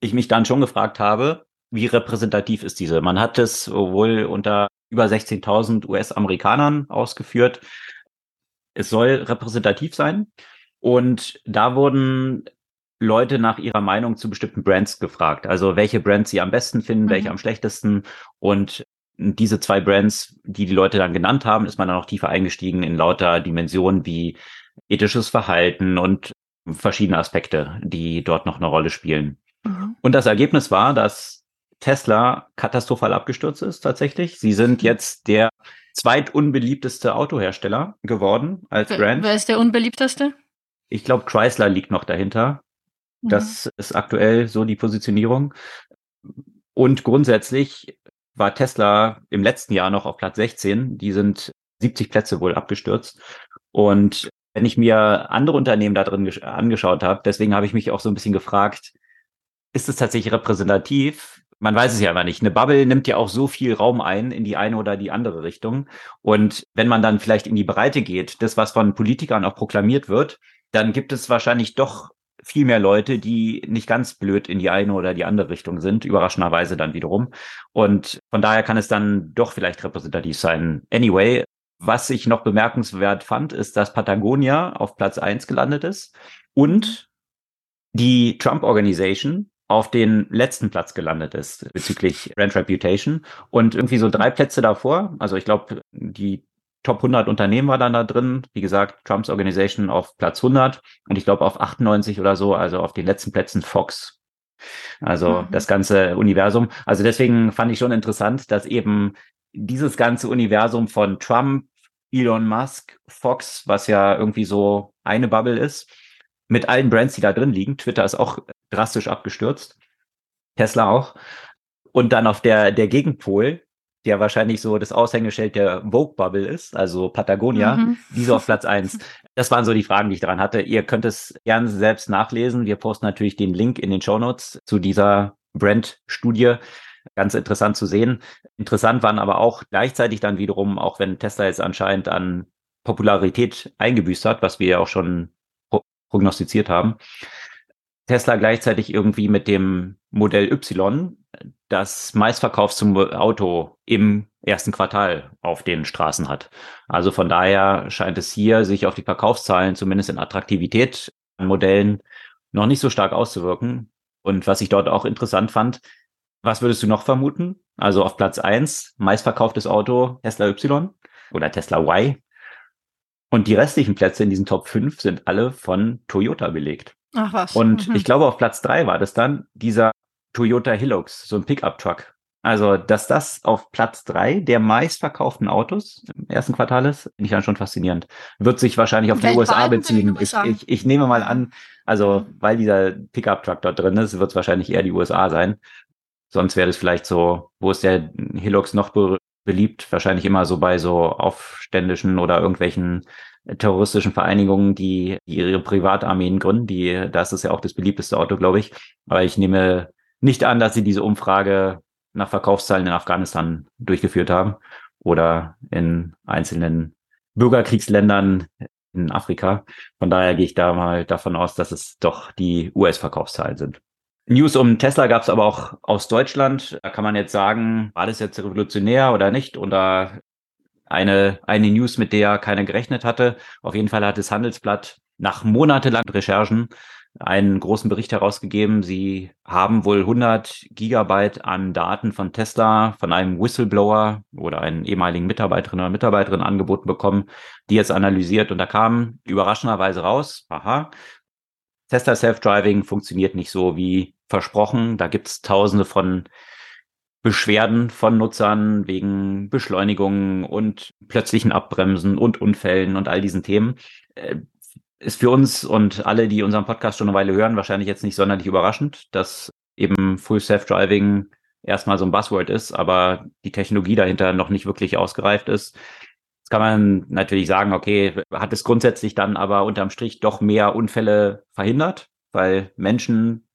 A: ich mich dann schon gefragt habe, wie repräsentativ ist diese? Man hat es wohl unter über 16.000 US-Amerikanern ausgeführt. Es soll repräsentativ sein. Und da wurden Leute nach ihrer Meinung zu bestimmten Brands gefragt. Also welche Brands sie am besten finden, mhm. welche am schlechtesten. Und diese zwei Brands, die die Leute dann genannt haben, ist man dann auch tiefer eingestiegen in lauter Dimensionen wie ethisches Verhalten und verschiedene Aspekte, die dort noch eine Rolle spielen. Mhm. Und das Ergebnis war, dass Tesla katastrophal abgestürzt ist tatsächlich. Sie sind jetzt der zweitunbeliebteste Autohersteller geworden als Brand.
B: Wer ist der unbeliebteste?
A: Ich glaube, Chrysler liegt noch dahinter. Mhm. Das ist aktuell so die Positionierung. Und grundsätzlich war Tesla im letzten Jahr noch auf Platz 16. Die sind 70 Plätze wohl abgestürzt. Und wenn ich mir andere Unternehmen da drin angeschaut habe, deswegen habe ich mich auch so ein bisschen gefragt, ist es tatsächlich repräsentativ? Man weiß es ja immer nicht. Eine Bubble nimmt ja auch so viel Raum ein in die eine oder die andere Richtung. Und wenn man dann vielleicht in die Breite geht, das, was von Politikern auch proklamiert wird, dann gibt es wahrscheinlich doch viel mehr Leute, die nicht ganz blöd in die eine oder die andere Richtung sind, überraschenderweise dann wiederum. Und von daher kann es dann doch vielleicht repräsentativ sein. Anyway, was ich noch bemerkenswert fand, ist, dass Patagonia auf Platz eins gelandet ist und die Trump Organization auf den letzten Platz gelandet ist bezüglich Brand Reputation und irgendwie so drei Plätze davor. Also ich glaube, die Top 100 Unternehmen war dann da drin. Wie gesagt, Trumps Organization auf Platz 100 und ich glaube auf 98 oder so, also auf den letzten Plätzen Fox. Also mhm. das ganze Universum. Also deswegen fand ich schon interessant, dass eben dieses ganze Universum von Trump, Elon Musk, Fox, was ja irgendwie so eine Bubble ist, mit allen Brands, die da drin liegen. Twitter ist auch drastisch abgestürzt. Tesla auch. Und dann auf der, der Gegenpol der wahrscheinlich so das Aushängeschild der Vogue-Bubble ist, also Patagonia, mhm. diese auf Platz eins. Das waren so die Fragen, die ich daran hatte. Ihr könnt es gerne selbst nachlesen. Wir posten natürlich den Link in den Show Notes zu dieser Brand-Studie. Ganz interessant zu sehen. Interessant waren aber auch gleichzeitig dann wiederum, auch wenn Tesla jetzt anscheinend an Popularität eingebüßt hat, was wir ja auch schon prognostiziert haben, Tesla gleichzeitig irgendwie mit dem Modell Y das meistverkaufste Auto im ersten Quartal auf den Straßen hat. Also von daher scheint es hier sich auf die Verkaufszahlen, zumindest in Attraktivität an Modellen, noch nicht so stark auszuwirken. Und was ich dort auch interessant fand, was würdest du noch vermuten? Also auf Platz eins meistverkauftes Auto Tesla Y oder Tesla Y. Und die restlichen Plätze in diesen Top 5 sind alle von Toyota belegt.
B: Ach was.
A: Und mhm. ich glaube, auf Platz drei war das dann dieser Toyota Hilux, so ein Pickup-Truck. Also, dass das auf Platz drei der meistverkauften Autos im ersten Quartal ist, finde ich dann schon faszinierend. Wird sich wahrscheinlich auf die USA beziehen. Ich, ich, ich, nehme mal an, also weil dieser Pickup-Truck dort drin ist, wird es wahrscheinlich eher die USA sein. Sonst wäre das vielleicht so, wo ist der Hilux noch be beliebt? Wahrscheinlich immer so bei so aufständischen oder irgendwelchen terroristischen Vereinigungen, die, die ihre Privatarmeen gründen. Die, das ist ja auch das beliebteste Auto, glaube ich. Aber ich nehme nicht an, dass sie diese Umfrage nach Verkaufszahlen in Afghanistan durchgeführt haben oder in einzelnen Bürgerkriegsländern in Afrika. Von daher gehe ich da mal davon aus, dass es doch die US-Verkaufszahlen sind. News um Tesla gab es aber auch aus Deutschland. Da kann man jetzt sagen, war das jetzt revolutionär oder nicht? Oder eine, eine News, mit der keiner gerechnet hatte. Auf jeden Fall hat das Handelsblatt nach monatelangen Recherchen einen großen Bericht herausgegeben. Sie haben wohl 100 Gigabyte an Daten von Tesla von einem Whistleblower oder einen ehemaligen Mitarbeiterin oder Mitarbeiterin angeboten bekommen, die jetzt analysiert. Und da kam überraschenderweise raus, aha, Tesla Self-Driving funktioniert nicht so wie versprochen. Da gibt es tausende von Beschwerden von Nutzern wegen Beschleunigungen und plötzlichen Abbremsen und Unfällen und all diesen Themen. Ist für uns und alle, die unseren Podcast schon eine Weile hören, wahrscheinlich jetzt nicht sonderlich überraschend, dass eben Full Self-Driving erstmal so ein Buzzword ist, aber die Technologie dahinter noch nicht wirklich ausgereift ist. Jetzt kann man natürlich sagen, okay, hat es grundsätzlich dann aber unterm Strich doch mehr Unfälle verhindert, weil Menschen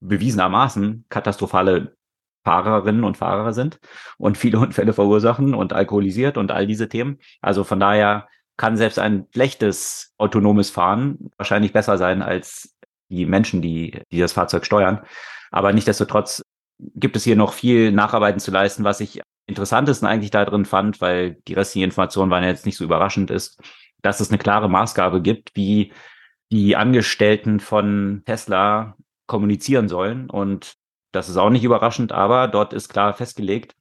A: bewiesenermaßen katastrophale Fahrerinnen und Fahrer sind und viele Unfälle verursachen und alkoholisiert und all diese Themen. Also von daher kann selbst ein schlechtes autonomes Fahren wahrscheinlich besser sein als die Menschen, die, die das Fahrzeug steuern. Aber nichtdestotrotz gibt es hier noch viel Nacharbeiten zu leisten, was ich interessantesten eigentlich da drin fand, weil die restlichen Informationen waren ja jetzt nicht so überraschend ist, dass es eine klare Maßgabe gibt, wie die Angestellten von Tesla kommunizieren sollen. Und das ist auch nicht überraschend, aber dort ist klar festgelegt,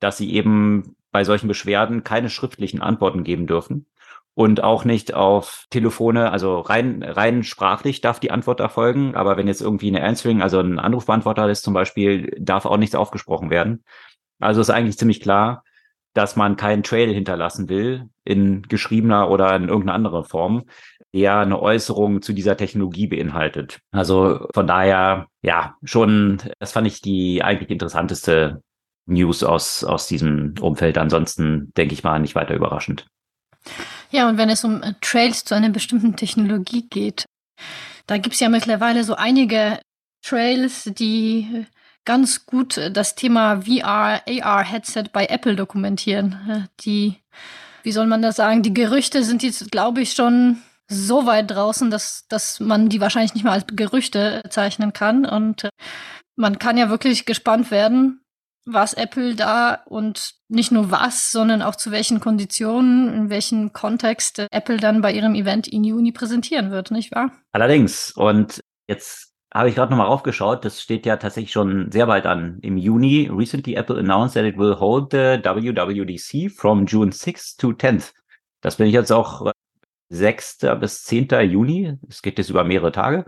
A: dass sie eben bei solchen Beschwerden keine schriftlichen Antworten geben dürfen und auch nicht auf Telefone, also rein, rein sprachlich darf die Antwort erfolgen, aber wenn jetzt irgendwie eine Answering, also ein Anrufbeantworter ist zum Beispiel, darf auch nichts aufgesprochen werden. Also ist eigentlich ziemlich klar, dass man keinen Trail hinterlassen will in geschriebener oder in irgendeiner anderen Form, der eine Äußerung zu dieser Technologie beinhaltet. Also von daher, ja, schon, das fand ich die eigentlich interessanteste News aus, aus diesem Umfeld. Ansonsten denke ich mal nicht weiter überraschend.
B: Ja, und wenn es um äh, Trails zu einer bestimmten Technologie geht, da gibt es ja mittlerweile so einige Trails, die äh, ganz gut äh, das Thema VR, AR-Headset bei Apple dokumentieren. Die, wie soll man das sagen, die Gerüchte sind jetzt, glaube ich, schon so weit draußen, dass, dass man die wahrscheinlich nicht mal als Gerüchte zeichnen kann. Und man kann ja wirklich gespannt werden, was Apple da und nicht nur was, sondern auch zu welchen Konditionen, in welchem Kontext Apple dann bei ihrem Event in Juni präsentieren wird, nicht wahr?
A: Allerdings. Und jetzt habe ich gerade nochmal raufgeschaut, das steht ja tatsächlich schon sehr bald an. Im Juni, recently Apple announced that it will hold the WWDC from June 6th to 10th. Das bin ich jetzt auch 6. bis 10. Juni. Es geht jetzt über mehrere Tage.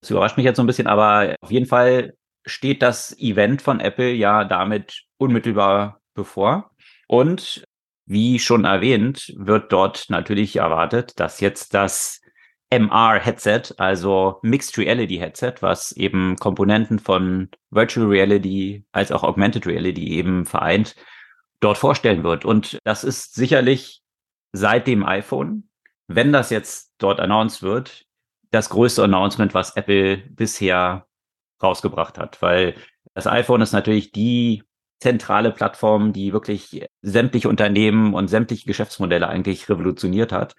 A: Das überrascht mich jetzt so ein bisschen, aber auf jeden Fall steht das Event von Apple ja damit unmittelbar bevor. Und wie schon erwähnt, wird dort natürlich erwartet, dass jetzt das MR-Headset, also Mixed Reality Headset, was eben Komponenten von Virtual Reality als auch Augmented Reality eben vereint, dort vorstellen wird. Und das ist sicherlich seit dem iPhone, wenn das jetzt dort announced wird, das größte Announcement, was Apple bisher rausgebracht hat, weil das iPhone ist natürlich die zentrale Plattform, die wirklich sämtliche Unternehmen und sämtliche Geschäftsmodelle eigentlich revolutioniert hat.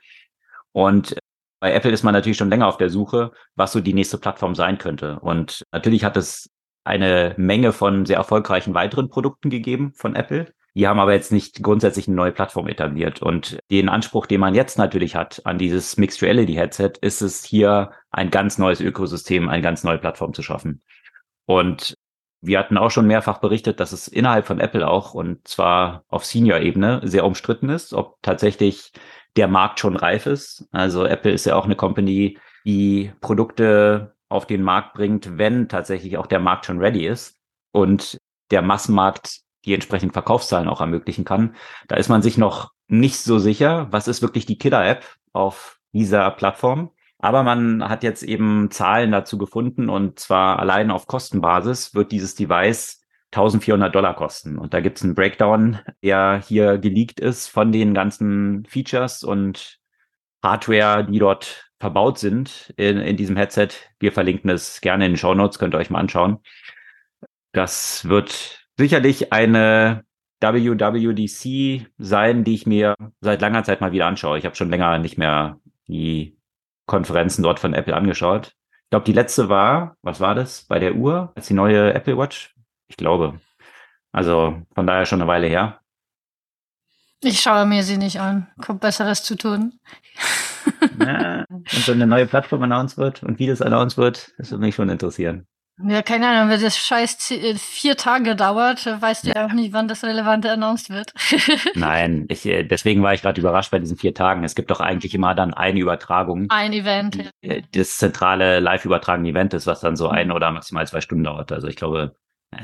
A: Und bei Apple ist man natürlich schon länger auf der Suche, was so die nächste Plattform sein könnte. Und natürlich hat es eine Menge von sehr erfolgreichen weiteren Produkten gegeben von Apple. Die haben aber jetzt nicht grundsätzlich eine neue Plattform etabliert. Und den Anspruch, den man jetzt natürlich hat an dieses Mixed Reality Headset, ist es hier ein ganz neues Ökosystem, eine ganz neue Plattform zu schaffen. Und wir hatten auch schon mehrfach berichtet, dass es innerhalb von Apple auch und zwar auf Senior-Ebene sehr umstritten ist, ob tatsächlich der Markt schon reif ist. Also Apple ist ja auch eine Company, die Produkte auf den Markt bringt, wenn tatsächlich auch der Markt schon ready ist und der Massenmarkt die entsprechenden Verkaufszahlen auch ermöglichen kann. Da ist man sich noch nicht so sicher, was ist wirklich die Killer-App auf dieser Plattform. Aber man hat jetzt eben Zahlen dazu gefunden und zwar allein auf Kostenbasis wird dieses Device 1400 Dollar kosten. Und da gibt es einen Breakdown, der hier geleakt ist von den ganzen Features und Hardware, die dort verbaut sind in, in diesem Headset. Wir verlinken es gerne in den Show Notes, könnt ihr euch mal anschauen. Das wird sicherlich eine WWDC sein, die ich mir seit langer Zeit mal wieder anschaue. Ich habe schon länger nicht mehr die Konferenzen dort von Apple angeschaut. Ich glaube, die letzte war, was war das, bei der Uhr, als die neue Apple Watch? Ich glaube. Also von daher schon eine Weile her.
B: Ich schaue mir sie nicht an. Kommt Besseres zu tun.
A: ja, und so eine neue Plattform announced wird und wie das announced wird, das würde mich schon interessieren.
B: Ja, keine Ahnung, wenn das scheiß äh, vier Tage dauert, weißt du ja auch nicht, wann das Relevante announced wird.
A: Nein, ich, äh, deswegen war ich gerade überrascht bei diesen vier Tagen. Es gibt doch eigentlich immer dann eine Übertragung.
B: Ein Event.
A: Die, ja. Äh, das zentrale live übertragene Event ist, was dann so ein oder maximal zwei Stunden dauert. Also ich glaube,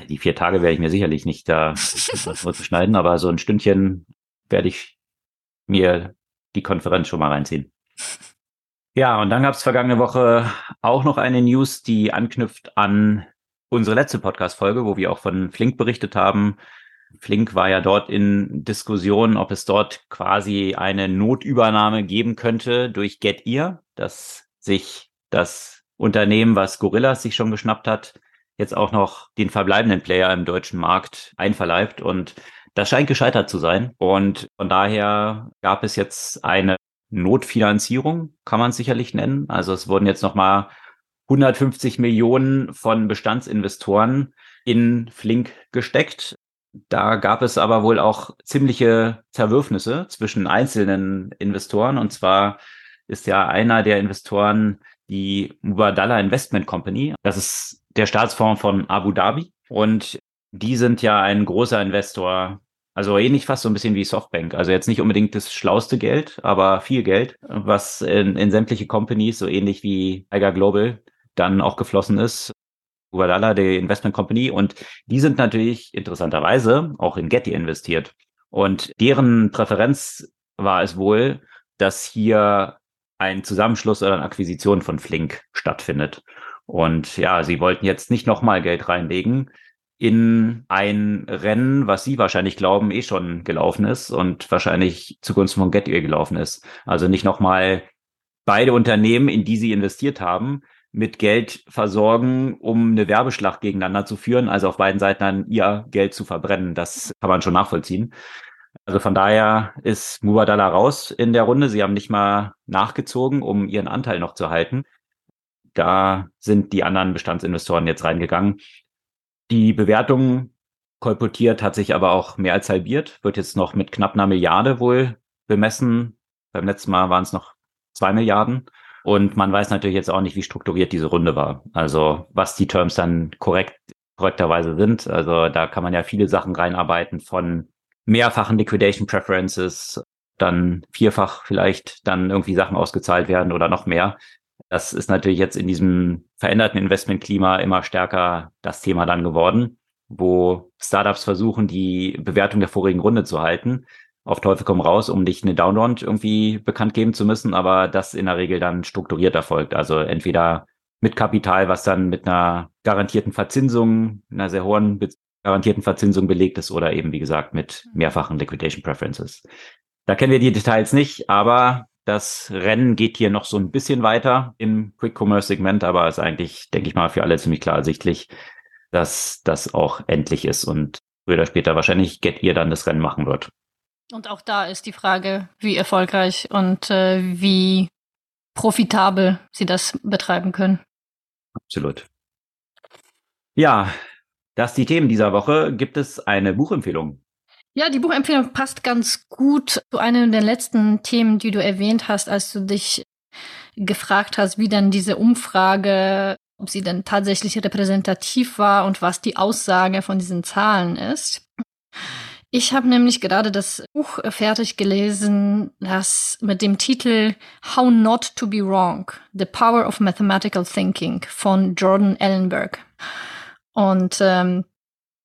A: die vier Tage werde ich mir sicherlich nicht da was schneiden, aber so ein Stündchen werde ich mir die Konferenz schon mal reinziehen. Ja, und dann gab es vergangene Woche auch noch eine News, die anknüpft an unsere letzte Podcast-Folge, wo wir auch von Flink berichtet haben. Flink war ja dort in Diskussion, ob es dort quasi eine Notübernahme geben könnte durch GetEar, dass sich das Unternehmen, was Gorillas sich schon geschnappt hat, jetzt auch noch den verbleibenden Player im deutschen Markt einverleibt. Und das scheint gescheitert zu sein. Und von daher gab es jetzt eine Notfinanzierung, kann man sicherlich nennen. Also es wurden jetzt nochmal 150 Millionen von Bestandsinvestoren in Flink gesteckt. Da gab es aber wohl auch ziemliche Zerwürfnisse zwischen einzelnen Investoren. Und zwar ist ja einer der Investoren die Mubadala Investment Company. Das ist der Staatsfonds von Abu Dhabi. Und die sind ja ein großer Investor also ähnlich fast so ein bisschen wie Softbank. Also jetzt nicht unbedingt das schlauste Geld, aber viel Geld, was in, in sämtliche Companies, so ähnlich wie Tiger Global, dann auch geflossen ist. Guadala, die Investment Company. Und die sind natürlich interessanterweise auch in Getty investiert. Und deren Präferenz war es wohl, dass hier ein Zusammenschluss oder eine Akquisition von Flink stattfindet. Und ja, sie wollten jetzt nicht nochmal Geld reinlegen, in ein Rennen, was Sie wahrscheinlich glauben, eh schon gelaufen ist und wahrscheinlich zugunsten von Getir gelaufen ist. Also nicht nochmal beide Unternehmen, in die Sie investiert haben, mit Geld versorgen, um eine Werbeschlacht gegeneinander zu führen, also auf beiden Seiten dann ihr Geld zu verbrennen. Das kann man schon nachvollziehen. Also von daher ist Mubadala raus in der Runde. Sie haben nicht mal nachgezogen, um ihren Anteil noch zu halten. Da sind die anderen Bestandsinvestoren jetzt reingegangen. Die Bewertung kolportiert hat sich aber auch mehr als halbiert, wird jetzt noch mit knapp einer Milliarde wohl bemessen. Beim letzten Mal waren es noch zwei Milliarden. Und man weiß natürlich jetzt auch nicht, wie strukturiert diese Runde war. Also was die Terms dann korrekt, korrekterweise sind. Also da kann man ja viele Sachen reinarbeiten von mehrfachen Liquidation Preferences, dann vierfach vielleicht dann irgendwie Sachen ausgezahlt werden oder noch mehr. Das ist natürlich jetzt in diesem veränderten Investmentklima immer stärker das Thema dann geworden, wo Startups versuchen, die Bewertung der vorigen Runde zu halten. Auf Teufel komm raus, um nicht eine Downround irgendwie bekannt geben zu müssen, aber das in der Regel dann strukturiert erfolgt. Also entweder mit Kapital, was dann mit einer garantierten Verzinsung, einer sehr hohen garantierten Verzinsung belegt ist oder eben, wie gesagt, mit mehrfachen Liquidation Preferences. Da kennen wir die Details nicht, aber das Rennen geht hier noch so ein bisschen weiter im Quick Commerce Segment, aber ist eigentlich, denke ich mal, für alle ziemlich klar ersichtlich, dass das auch endlich ist und früher oder später wahrscheinlich Get ihr dann das Rennen machen wird.
B: Und auch da ist die Frage, wie erfolgreich und äh, wie profitabel sie das betreiben können.
A: Absolut. Ja, das die Themen dieser Woche. Gibt es eine Buchempfehlung?
B: Ja, die Buchempfehlung passt ganz gut zu einem der letzten Themen, die du erwähnt hast, als du dich gefragt hast, wie dann diese Umfrage, ob sie denn tatsächlich repräsentativ war und was die Aussage von diesen Zahlen ist. Ich habe nämlich gerade das Buch fertig gelesen, das mit dem Titel How Not to Be Wrong: The Power of Mathematical Thinking von Jordan Ellenberg. Und ähm,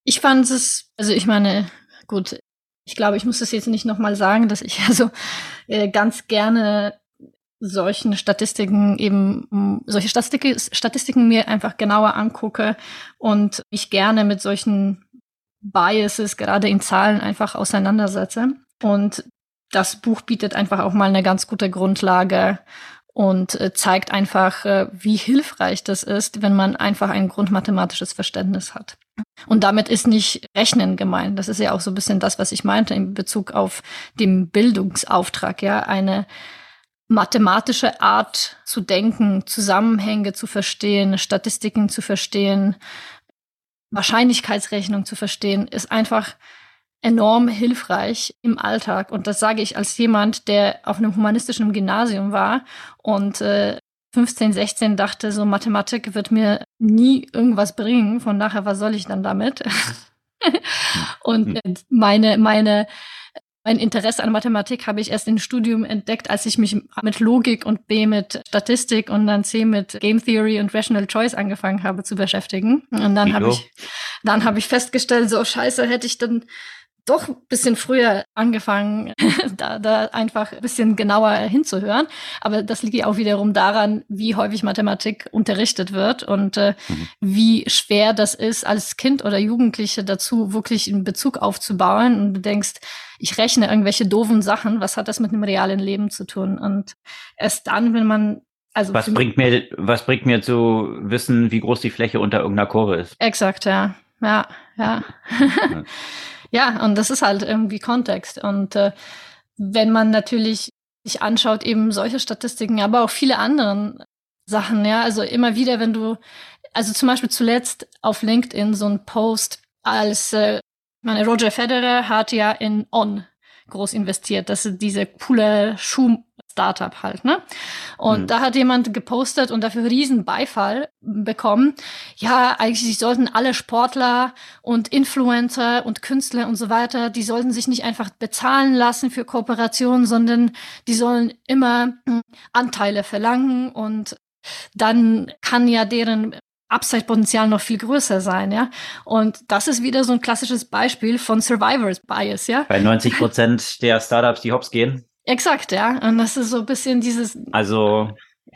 B: ich fand es, also ich meine, gut, ich glaube, ich muss das jetzt nicht nochmal sagen, dass ich also äh, ganz gerne solchen Statistiken eben solche Statistiken, Statistiken mir einfach genauer angucke und mich gerne mit solchen Biases gerade in Zahlen einfach auseinandersetze. Und das Buch bietet einfach auch mal eine ganz gute Grundlage und äh, zeigt einfach, äh, wie hilfreich das ist, wenn man einfach ein grundmathematisches Verständnis hat. Und damit ist nicht Rechnen gemeint. Das ist ja auch so ein bisschen das, was ich meinte in Bezug auf den Bildungsauftrag, ja, eine mathematische Art zu denken, Zusammenhänge zu verstehen, Statistiken zu verstehen, Wahrscheinlichkeitsrechnung zu verstehen, ist einfach enorm hilfreich im Alltag. Und das sage ich als jemand, der auf einem humanistischen Gymnasium war und äh, 15, 16 dachte, so Mathematik wird mir nie irgendwas bringen. Von daher, was soll ich dann damit? und hm. äh, meine, meine mein Interesse an Mathematik habe ich erst im Studium entdeckt, als ich mich mit Logik und B mit Statistik und dann C mit Game Theory und Rational Choice angefangen habe zu beschäftigen. Und dann habe ich, dann habe ich festgestellt, so scheiße, hätte ich dann doch ein bisschen früher angefangen, da, da einfach ein bisschen genauer hinzuhören. Aber das liegt ja auch wiederum daran, wie häufig Mathematik unterrichtet wird und äh, mhm. wie schwer das ist, als Kind oder Jugendliche dazu wirklich einen Bezug aufzubauen. Und du denkst, ich rechne irgendwelche doofen Sachen, was hat das mit einem realen Leben zu tun? Und erst dann, wenn man also
A: was bringt mir, was bringt mir zu wissen, wie groß die Fläche unter irgendeiner Kurve ist?
B: Exakt, ja. Ja, ja. Ja, und das ist halt irgendwie Kontext. Und äh, wenn man natürlich sich anschaut, eben solche Statistiken, aber auch viele anderen Sachen, ja, also immer wieder, wenn du, also zum Beispiel zuletzt auf LinkedIn so ein Post als, äh, meine Roger Federer hat ja in On groß investiert. Das ist diese coole Schuh, Startup halt, ne? Und mhm. da hat jemand gepostet und dafür riesen Beifall bekommen. Ja, eigentlich sollten alle Sportler und Influencer und Künstler und so weiter, die sollten sich nicht einfach bezahlen lassen für Kooperationen, sondern die sollen immer hm, Anteile verlangen und dann kann ja deren Upside-Potenzial noch viel größer sein, ja. Und das ist wieder so ein klassisches Beispiel von Survivors Bias, ja.
A: Bei 90 Prozent der Startups, die hops gehen,
B: Exakt, ja. Und das ist so ein bisschen dieses.
A: Also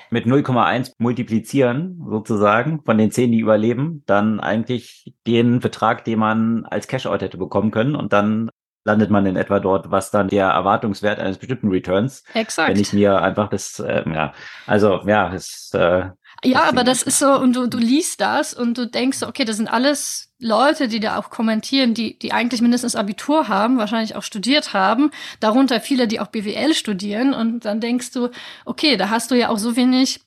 A: mit 0,1 multiplizieren sozusagen von den 10, die überleben, dann eigentlich den Betrag, den man als Cash-Out hätte bekommen können und dann landet man in etwa dort, was dann der Erwartungswert eines bestimmten Returns.
B: Exakt.
A: Wenn ich mir einfach das, äh, ja, also ja, es äh,
B: ja, aber das ist so, und du, du liest das und du denkst, okay, das sind alles Leute, die da auch kommentieren, die, die eigentlich mindestens Abitur haben, wahrscheinlich auch studiert haben, darunter viele, die auch BWL studieren. Und dann denkst du, okay, da hast du ja auch so wenig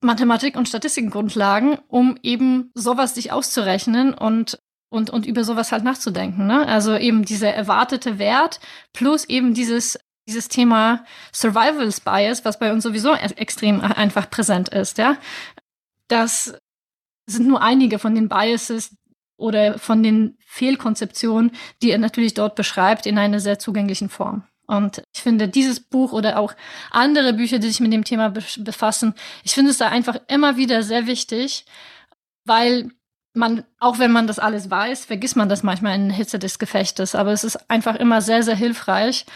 B: Mathematik- und Statistikgrundlagen, um eben sowas sich auszurechnen und und, und über sowas halt nachzudenken. Ne? Also eben dieser erwartete Wert plus eben dieses dieses Thema Survival Bias, was bei uns sowieso e-, extrem einfach präsent ist, ja. Sind nur einige von den Biases oder von den Fehlkonzeptionen, die er natürlich dort beschreibt, in einer sehr zugänglichen Form. Und ich finde, dieses Buch oder auch andere Bücher, die sich mit dem Thema befassen, ich finde es da einfach immer wieder sehr wichtig, weil man, auch wenn man das alles weiß, vergisst man das manchmal in Hitze des Gefechtes. Aber es ist einfach immer sehr, sehr hilfreich,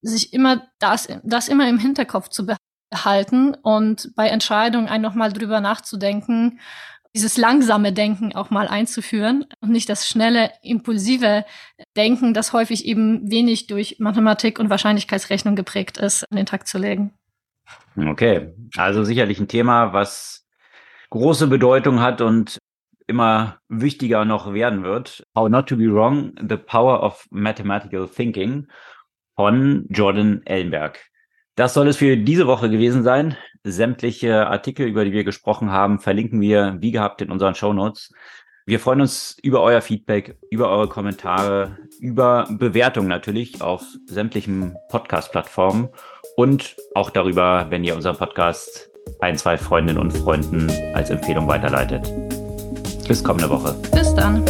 B: sich immer das, das immer im Hinterkopf zu behalten und bei Entscheidungen ein nochmal drüber nachzudenken, dieses langsame Denken auch mal einzuführen und nicht das schnelle, impulsive Denken, das häufig eben wenig durch Mathematik und Wahrscheinlichkeitsrechnung geprägt ist, an den Tag zu legen.
A: Okay, also sicherlich ein Thema, was große Bedeutung hat und immer wichtiger noch werden wird. How Not to Be Wrong, The Power of Mathematical Thinking von Jordan Ellenberg. Das soll es für diese Woche gewesen sein. Sämtliche Artikel, über die wir gesprochen haben, verlinken wir wie gehabt in unseren Show Notes. Wir freuen uns über euer Feedback, über eure Kommentare, über Bewertungen natürlich auf sämtlichen Podcast-Plattformen und auch darüber, wenn ihr unseren Podcast ein, zwei Freundinnen und Freunden als Empfehlung weiterleitet. Bis kommende Woche.
B: Bis dann.